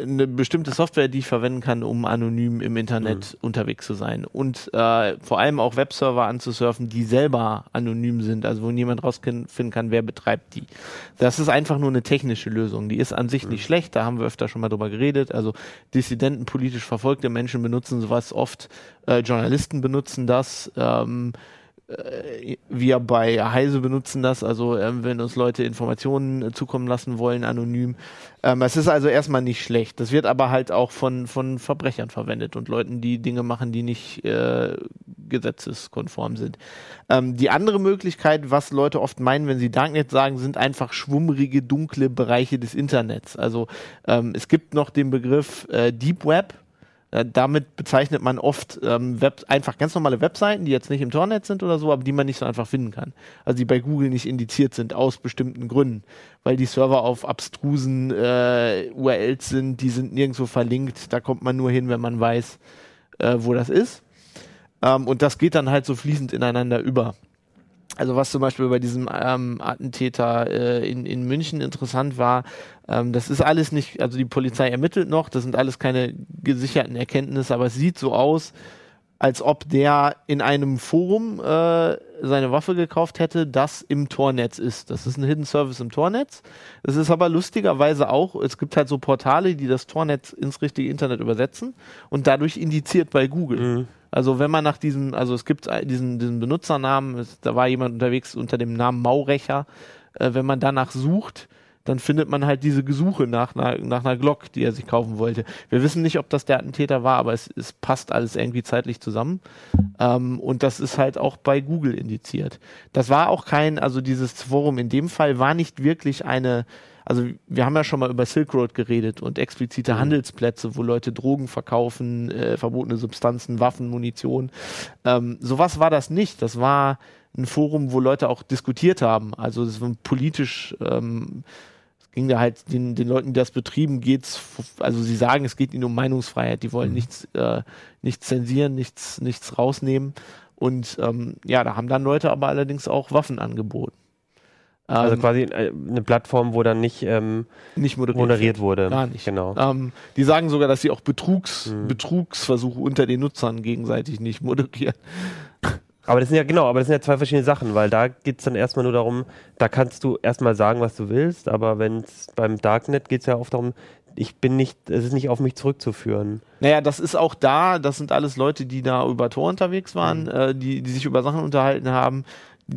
eine bestimmte Software, die ich verwenden kann, um anonym im Internet unterwegs zu sein. Und äh, vor allem auch Webserver anzusurfen, die selber anonym sind, also wo niemand rausfinden kann, wer betreibt die. Das ist einfach nur eine technische Lösung. Die ist an sich nicht schlecht, da haben wir öfter schon mal drüber geredet. Also Dissidenten, politisch verfolgte Menschen benutzen sowas oft, äh, Journalisten benutzen das. Ähm, äh, wir bei Heise benutzen das, also ähm, wenn uns Leute Informationen äh, zukommen lassen wollen, anonym. Ähm, es ist also erstmal nicht schlecht. Das wird aber halt auch von, von Verbrechern verwendet und Leuten, die Dinge machen, die nicht äh, gesetzeskonform sind. Ähm, die andere Möglichkeit, was Leute oft meinen, wenn sie Darknet sagen, sind einfach schwummrige, dunkle Bereiche des Internets. Also ähm, es gibt noch den Begriff äh, Deep Web äh, damit bezeichnet man oft ähm, Web, einfach ganz normale Webseiten, die jetzt nicht im Tornet sind oder so, aber die man nicht so einfach finden kann. Also die bei Google nicht indiziert sind aus bestimmten Gründen, weil die Server auf abstrusen äh, URLs sind, die sind nirgendwo verlinkt, da kommt man nur hin, wenn man weiß, äh, wo das ist. Ähm, und das geht dann halt so fließend ineinander über. Also was zum Beispiel bei diesem ähm, Attentäter äh, in, in München interessant war, ähm, das ist alles nicht, also die Polizei ermittelt noch, das sind alles keine gesicherten Erkenntnisse, aber es sieht so aus, als ob der in einem Forum äh, seine Waffe gekauft hätte, das im Tornetz ist. Das ist ein Hidden Service im Tornetz. Das ist aber lustigerweise auch, es gibt halt so Portale, die das Tornetz ins richtige Internet übersetzen und dadurch indiziert bei Google. Mhm. Also wenn man nach diesem, also es gibt diesen, diesen Benutzernamen, es, da war jemand unterwegs unter dem Namen Maurecher, äh, wenn man danach sucht, dann findet man halt diese Gesuche nach einer, nach einer Glock, die er sich kaufen wollte. Wir wissen nicht, ob das der Attentäter war, aber es, es passt alles irgendwie zeitlich zusammen. Ähm, und das ist halt auch bei Google indiziert. Das war auch kein, also dieses Forum in dem Fall war nicht wirklich eine, also wir haben ja schon mal über Silk Road geredet und explizite mhm. Handelsplätze, wo Leute Drogen verkaufen, äh, verbotene Substanzen, Waffen, Munition. Ähm, sowas war das nicht. Das war ein Forum, wo Leute auch diskutiert haben. Also es war politisch ähm, ging da halt den, den Leuten, die das betrieben, geht's, also sie sagen, es geht ihnen um Meinungsfreiheit, die wollen mhm. nichts, äh, nichts zensieren, nichts, nichts rausnehmen. Und ähm, ja, da haben dann Leute aber allerdings auch Waffen angeboten. Also ähm, quasi äh, eine Plattform, wo dann nicht, ähm, nicht moderiert, moderiert wurde. Gar nicht. Genau. Ähm, die sagen sogar, dass sie auch Betrugs, mhm. Betrugsversuche unter den Nutzern gegenseitig nicht moderieren. Aber das sind ja genau, aber das sind ja zwei verschiedene Sachen, weil da geht es dann erstmal nur darum, da kannst du erstmal sagen, was du willst, aber wenn es beim Darknet geht es ja oft darum, ich bin nicht, es ist nicht auf mich zurückzuführen. Naja, das ist auch da, das sind alles Leute, die da über Tor unterwegs waren, mhm. äh, die, die sich über Sachen unterhalten haben,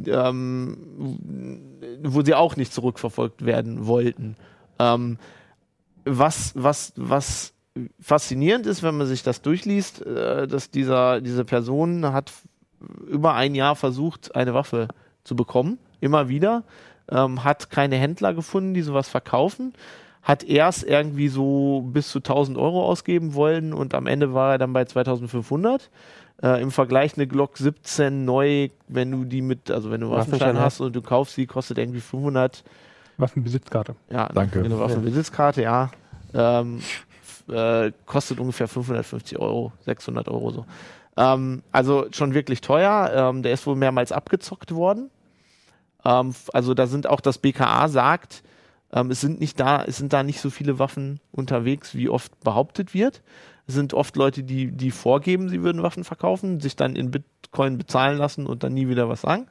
ähm, wo sie auch nicht zurückverfolgt werden wollten. Ähm, was, was, was faszinierend ist, wenn man sich das durchliest, äh, dass dieser, diese Person hat über ein Jahr versucht, eine Waffe zu bekommen, immer wieder, ähm, hat keine Händler gefunden, die sowas verkaufen, hat erst irgendwie so bis zu 1000 Euro ausgeben wollen und am Ende war er dann bei 2500. Äh, Im Vergleich eine Glock 17 neu, wenn du die mit, also wenn du Waffenschein hast und du kaufst sie, kostet irgendwie 500. Waffenbesitzkarte. Ja, danke. Eine Waffenbesitzkarte, ja. Ähm, äh, kostet ungefähr 550 Euro, 600 Euro so. Ähm, also schon wirklich teuer. Ähm, der ist wohl mehrmals abgezockt worden. Ähm, also da sind auch das BKA sagt, ähm, es sind nicht da, es sind da nicht so viele Waffen unterwegs, wie oft behauptet wird. Sind oft Leute, die, die vorgeben, sie würden Waffen verkaufen, sich dann in Bitcoin bezahlen lassen und dann nie wieder was sagen.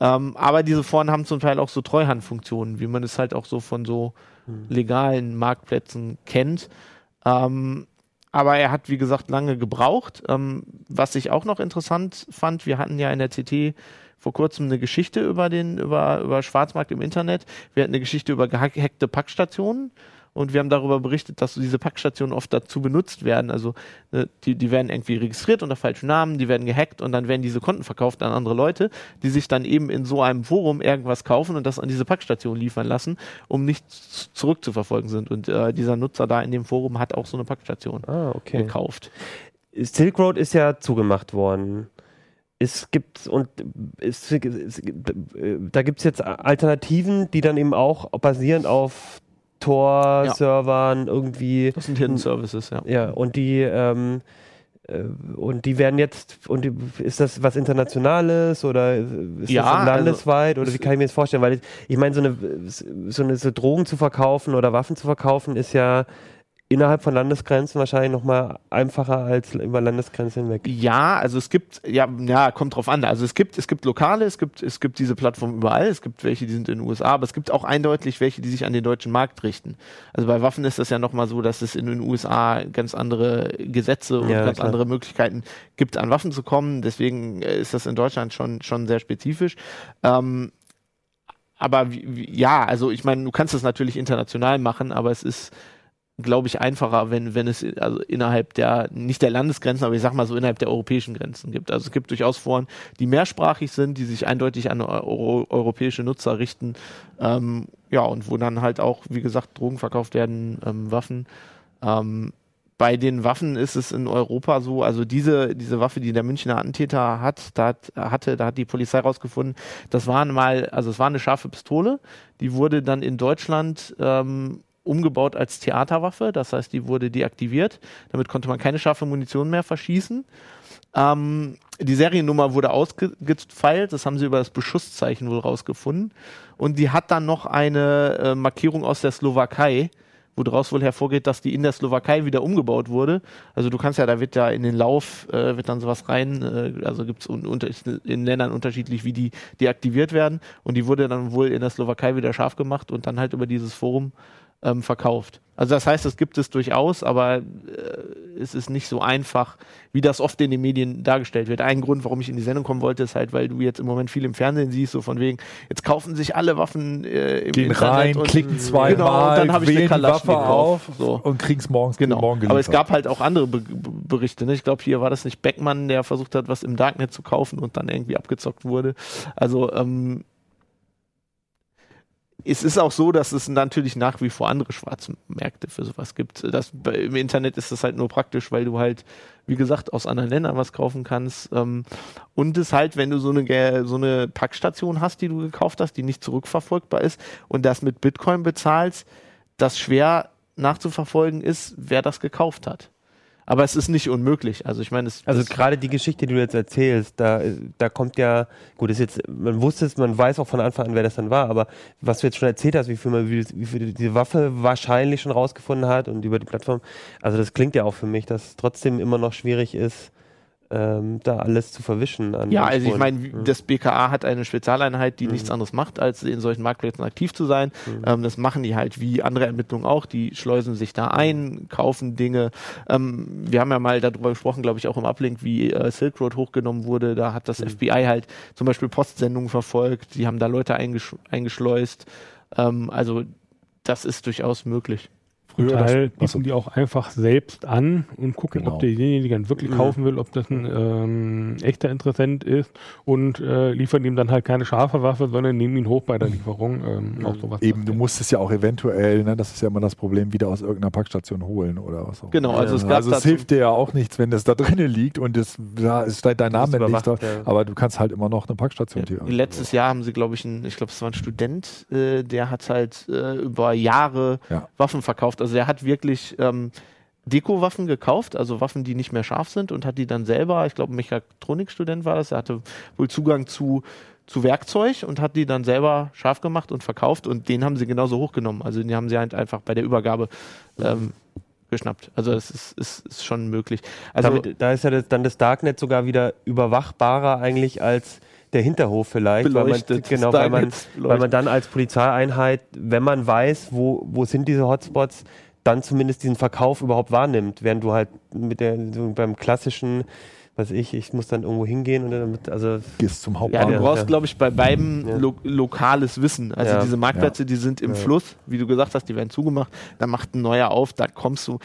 Ähm, aber diese Foren haben zum Teil auch so Treuhandfunktionen, wie man es halt auch so von so hm. legalen Marktplätzen kennt. Ähm, aber er hat, wie gesagt, lange gebraucht. Ähm, was ich auch noch interessant fand, wir hatten ja in der CT vor kurzem eine Geschichte über den, über, über Schwarzmarkt im Internet. Wir hatten eine Geschichte über gehackte Packstationen und wir haben darüber berichtet, dass diese Packstationen oft dazu benutzt werden. Also ne, die, die werden irgendwie registriert unter falschen Namen, die werden gehackt und dann werden diese Konten verkauft an andere Leute, die sich dann eben in so einem Forum irgendwas kaufen und das an diese Packstation liefern lassen, um nicht zurückzuverfolgen sind. Und äh, dieser Nutzer da in dem Forum hat auch so eine Packstation ah, okay. gekauft. Silk Road ist ja zugemacht worden es gibt und es, es, da gibt es jetzt Alternativen, die dann eben auch basierend auf Tor-Servern ja. irgendwie. Das sind Hidden Services, ja. Ja, und die, ähm, äh, und die werden jetzt, und ist das was Internationales oder ist ja, das also landesweit also, oder wie kann ich mir das vorstellen? Weil ich, ich meine, so eine, so eine so Drogen zu verkaufen oder Waffen zu verkaufen ist ja innerhalb von Landesgrenzen wahrscheinlich nochmal einfacher als über Landesgrenzen hinweg. Ja, also es gibt, ja, ja, kommt drauf an. Also es gibt, es gibt Lokale, es gibt, es gibt diese Plattformen überall, es gibt welche, die sind in den USA, aber es gibt auch eindeutig welche, die sich an den deutschen Markt richten. Also bei Waffen ist das ja nochmal so, dass es in den USA ganz andere Gesetze und Ja, ganz klar. andere Möglichkeiten gibt, an Waffen zu kommen. Deswegen äh, ist das in Deutschland schon, schon sehr spezifisch. Ähm, aber wie, wie, ja, also ich meine, du kannst das natürlich international machen, aber es ist, glaube ich, einfacher, wenn, wenn es also innerhalb der, nicht der Landesgrenzen, aber ich sag mal so innerhalb der europäischen Grenzen gibt. Also es gibt durchaus Foren, die mehrsprachig sind, die sich eindeutig an Euro, europäische Nutzer richten. Ähm, ja, und wo dann halt auch, wie gesagt, Drogen verkauft werden, ähm, Waffen. Ähm, bei den Waffen ist es in Europa so, also diese, diese Waffe, die der Münchner Attentäter hat, da hat, hatte, da hat die Polizei rausgefunden, das war mal, also es war eine scharfe Pistole, die wurde dann in Deutschland ähm, umgebaut als Theaterwaffe, das heißt, die wurde deaktiviert, damit konnte man keine scharfe Munition mehr verschießen. Ähm, die Seriennummer wurde ausgefeilt, das haben sie über das Beschusszeichen wohl rausgefunden. Und die hat dann noch eine äh, Markierung aus der Slowakei, wo daraus wohl hervorgeht, dass die in der Slowakei wieder umgebaut wurde. Also du kannst ja, da wird ja in den Lauf, äh, wird dann sowas rein, äh, also gibt es in Ländern unterschiedlich, wie die deaktiviert werden. Und die wurde dann wohl in der Slowakei wieder scharf gemacht und dann halt über dieses Forum ähm, verkauft. Also das heißt, es gibt es durchaus, aber äh, es ist nicht so einfach, wie das oft in den Medien dargestellt wird. Ein Grund, warum ich in die Sendung kommen wollte, ist halt, weil du jetzt im Moment viel im Fernsehen siehst, so von wegen, jetzt kaufen sich alle Waffen äh, im Gehen Internet rein, und, klicken zweimal, genau, und dann habe ich eine die Waffe Kalaschnikow. auf So. und kriegen es morgens Genau. morgen Aber es geliefert. gab halt auch andere Be- Berichte. Ne? Ich glaube, hier war das nicht Beckmann, der versucht hat, was im Darknet zu kaufen und dann irgendwie abgezockt wurde. Also ähm, es ist auch so, dass es natürlich nach wie vor andere Schwarzmärkte für sowas gibt. Das, Im Internet ist das halt nur praktisch, weil du halt, wie gesagt, aus anderen Ländern was kaufen kannst. Ähm, und es halt, wenn du so eine, so eine Packstation hast, die du gekauft hast, die nicht zurückverfolgbar ist und das mit Bitcoin bezahlst, das schwer nachzuverfolgen ist, wer das gekauft hat. Aber es ist nicht unmöglich. Also ich meine, es Also gerade die Geschichte, die du jetzt erzählst, da, da kommt ja, gut, ist jetzt, man wusste es, man weiß auch von Anfang an, wer das dann war, aber was du jetzt schon erzählt hast, wie viel man, wie, wie viel diese Waffe wahrscheinlich schon rausgefunden hat und über die Plattform, also das klingt ja auch für mich, dass es trotzdem immer noch schwierig ist, ähm, da alles zu verwischen. Ja, also ich meine, Mhm. das BKA hat eine Spezialeinheit, die Mhm. nichts anderes macht, als in solchen Marktplätzen aktiv zu sein. Mhm. Ähm, das machen die halt wie andere Ermittlungen auch. Die schleusen sich da ein, kaufen Dinge. Ähm, wir haben ja mal darüber gesprochen, glaube ich, auch im Uplink, wie äh, Silk Road hochgenommen wurde. Da hat das Mhm. FBI halt zum Beispiel Postsendungen verfolgt. Die haben da Leute eingesch eingeschleust. Ähm, also das ist durchaus möglich. Früher Teil das- bieten die auch einfach selbst an und gucken, Genau. ob derjenige dann wirklich Mhm. kaufen will, ob das ein ähm, echter Interessent ist und äh, liefern ihm dann halt keine scharfe Waffe, sondern nehmen ihn hoch bei der Lieferung. Ähm, auch sowas Eben, du passiert. musst es ja auch eventuell, ne, das ist ja immer das Problem, wieder aus irgendeiner Packstation holen oder was auch Genau, immer. also es gab also es dazu- hilft dir ja auch nichts, wenn das da *laughs* drinnen liegt und es, da ist dein ist Name nicht drauf, überwacht, ja. aber du kannst halt immer noch eine Packstation hier. Letztes Jahr haben sie, glaube ich, ein, ich glaube, es war ein Student, äh, der hat halt äh, über Jahre Ja. Waffen verkauft. Also der hat wirklich ähm, Deko-Waffen gekauft, also Waffen, die nicht mehr scharf sind und hat die dann selber, ich glaube, Mechatronikstudent war das, er hatte wohl Zugang zu zu Werkzeug und hat die dann selber scharf gemacht und verkauft und den haben sie genauso hochgenommen. Also den haben sie halt einfach bei der Übergabe ähm, geschnappt. Also das ist, ist, ist schon möglich. Also Damit, da ist ja das, dann das Darknet sogar wieder überwachbarer eigentlich als der Hinterhof vielleicht, weil man, genau, weil man, weil man dann als Polizeieinheit, wenn man weiß, wo, wo sind diese Hotspots, dann zumindest diesen Verkauf überhaupt wahrnimmt, während du halt mit der so beim klassischen, was ich, ich muss dann irgendwo hingehen und dann mit, also Gehst zum Ja, Hauptbahnhof. du brauchst, ja. glaube ich, bei beiden Ja. lo lokales Wissen. Also Ja. diese Marktplätze, die sind im Ja. Fluss, wie du gesagt hast, die werden zugemacht, da macht ein neuer auf, da kommst du Mhm.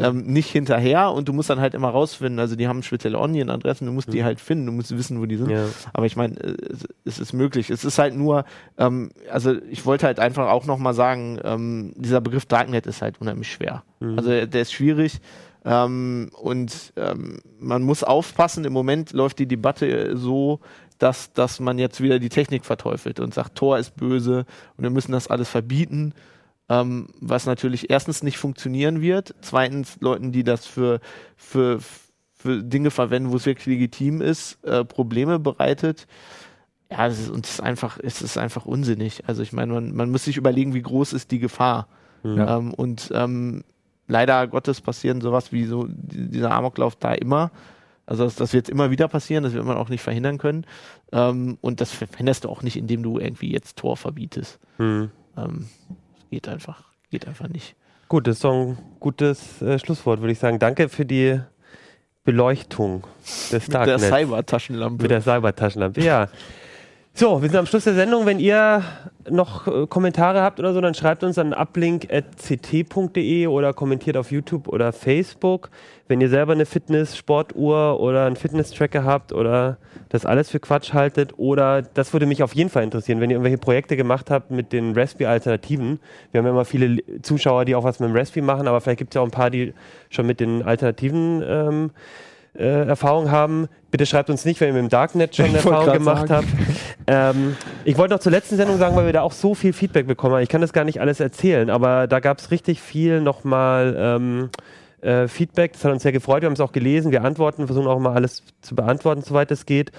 Ähm, nicht hinterher und du musst dann halt immer rausfinden. Also die haben spezielle Onion-Adressen, du musst die Mhm. halt finden, du musst wissen, wo die sind. ja. Aber ich meine, äh, es- es ist möglich. Es ist halt nur, ähm, also ich wollte halt einfach auch nochmal sagen, ähm, dieser Begriff Darknet ist halt unheimlich schwer. Mhm. Also der ist schwierig. Ähm, und ähm, man muss aufpassen, im Moment läuft die Debatte äh, so, dass, dass man jetzt wieder die Technik verteufelt und sagt, Tor ist böse und wir müssen das alles verbieten. Ähm, was natürlich erstens nicht funktionieren wird, zweitens Leuten, die das für, für, für Dinge verwenden, wo es wirklich legitim ist, äh, Probleme bereitet. Ja, das ist, und es ist einfach, es ist einfach unsinnig. Also ich meine, man, man muss sich überlegen, wie groß ist die Gefahr. Ja. Ähm, und ähm, leider Gottes passieren sowas wie so dieser Amoklauf da immer. Also das, das wird immer wieder passieren, das wird man auch nicht verhindern können. Ähm, und das verhinderst du auch nicht, indem du irgendwie jetzt Tor verbietest. Hm. Ähm, geht einfach, geht einfach nicht. Gut, das ist doch ein gutes äh, Schlusswort, würde ich sagen. Danke für die Beleuchtung des Mit der Darknets. Cyber-Taschenlampe. Mit der Cybertaschenlampe, ja. So, wir sind am Schluss der Sendung. Wenn ihr noch äh, Kommentare habt oder so, dann schreibt uns an uplink.ct.de oder kommentiert auf YouTube oder Facebook. Wenn ihr selber eine Fitness, Sportuhr oder einen Fitness-Tracker habt oder das alles für Quatsch haltet oder das würde mich auf jeden Fall interessieren, wenn ihr irgendwelche Projekte gemacht habt mit den Raspberry-Alternativen. Wir haben ja immer viele Zuschauer, die auch was mit dem Raspberry machen, aber vielleicht gibt es ja auch ein paar, die schon mit den Alternativen ähm, äh, Erfahrung haben. Bitte schreibt uns nicht, wenn ihr mit dem Darknet schon *laughs* wollte Erfahrung gemacht sagen. habt. Ähm, ich wollte noch zur letzten Sendung sagen, weil wir da auch so viel Feedback bekommen haben. Ich kann das gar nicht alles erzählen, aber da gab es richtig viel nochmal ähm, äh, Feedback. Das hat uns sehr gefreut. Wir haben es auch gelesen. Wir antworten, versuchen auch mal alles zu beantworten, soweit es geht.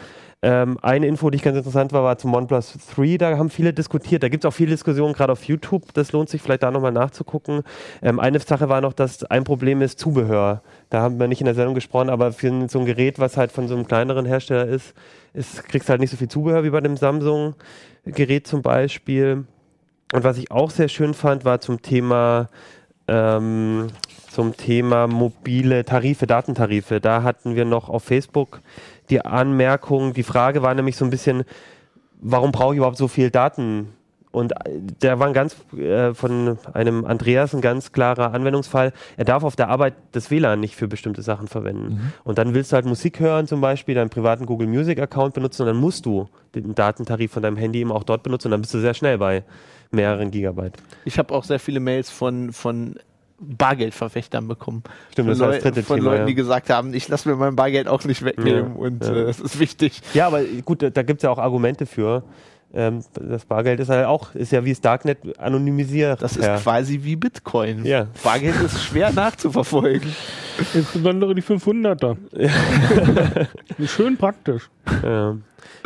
Ähm, eine Info, die ich ganz interessant war, war zum OnePlus 3. Da haben viele diskutiert. Da gibt es auch viele Diskussionen, gerade auf YouTube. Das lohnt sich vielleicht da nochmal nachzugucken. Ähm, eine Sache war noch, dass ein Problem ist Zubehör. Da haben wir nicht in der Sendung gesprochen, aber für so ein Gerät, was halt von so einem kleineren Hersteller ist, ist kriegst halt nicht so viel Zubehör wie bei dem Samsung-Gerät zum Beispiel. Und was ich auch sehr schön fand, war zum Thema ähm, zum Thema mobile Tarife, Datentarife. Da hatten wir noch auf Facebook die Anmerkung, die Frage war nämlich so ein bisschen, warum brauche ich überhaupt so viel Daten? Und äh, der war ein ganz äh, von einem Andreas ein ganz klarer Anwendungsfall. Er darf auf der Arbeit das WLAN nicht für bestimmte Sachen verwenden. Und dann willst du halt Musik hören, zum Beispiel deinen privaten Google Music Account benutzen und dann musst du den Datentarif von deinem Handy eben auch dort benutzen und dann bist du sehr schnell bei mehreren Gigabyte. Ich habe auch sehr viele Mails von, von Bargeldverfechtern bekommen. Stimmt, von das war das Leu- dritte von Thema, Leuten, ja. die gesagt haben, ich lasse mir mein Bargeld auch nicht wegnehmen Ja, und ja. äh, es ist wichtig. Ja, aber gut, da, da gibt es ja auch Argumente für. Ähm, das Bargeld ist halt auch, ist ja wie das Darknet anonymisiert. Das ist ja. quasi wie Bitcoin. Ja. Bargeld ist schwer nachzuverfolgen. Insbesondere die 500er. *laughs* Schön praktisch. Ja.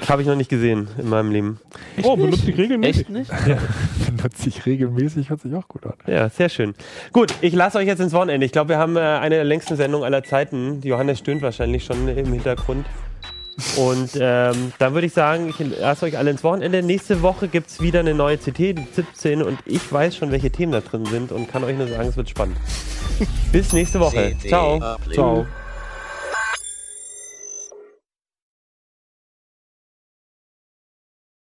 Habe ich noch nicht gesehen in meinem Leben. oh, benutze ich regelmäßig. Echt nicht? *laughs* Benutze ich regelmäßig, hört sich auch gut an. Ja, sehr schön. Gut, ich lasse euch jetzt ins Wochenende. Ich glaube, wir haben äh, eine der längsten Sendungen aller Zeiten. Die Johannes stöhnt wahrscheinlich schon im Hintergrund. Und ähm, dann würde ich sagen, ich lasse euch alle ins Wochenende. Nächste Woche gibt es wieder eine neue CT, die 17. Und ich weiß schon, welche Themen da drin sind und kann euch nur sagen, es wird spannend. *laughs* Bis nächste Woche. Ciao. Ciao.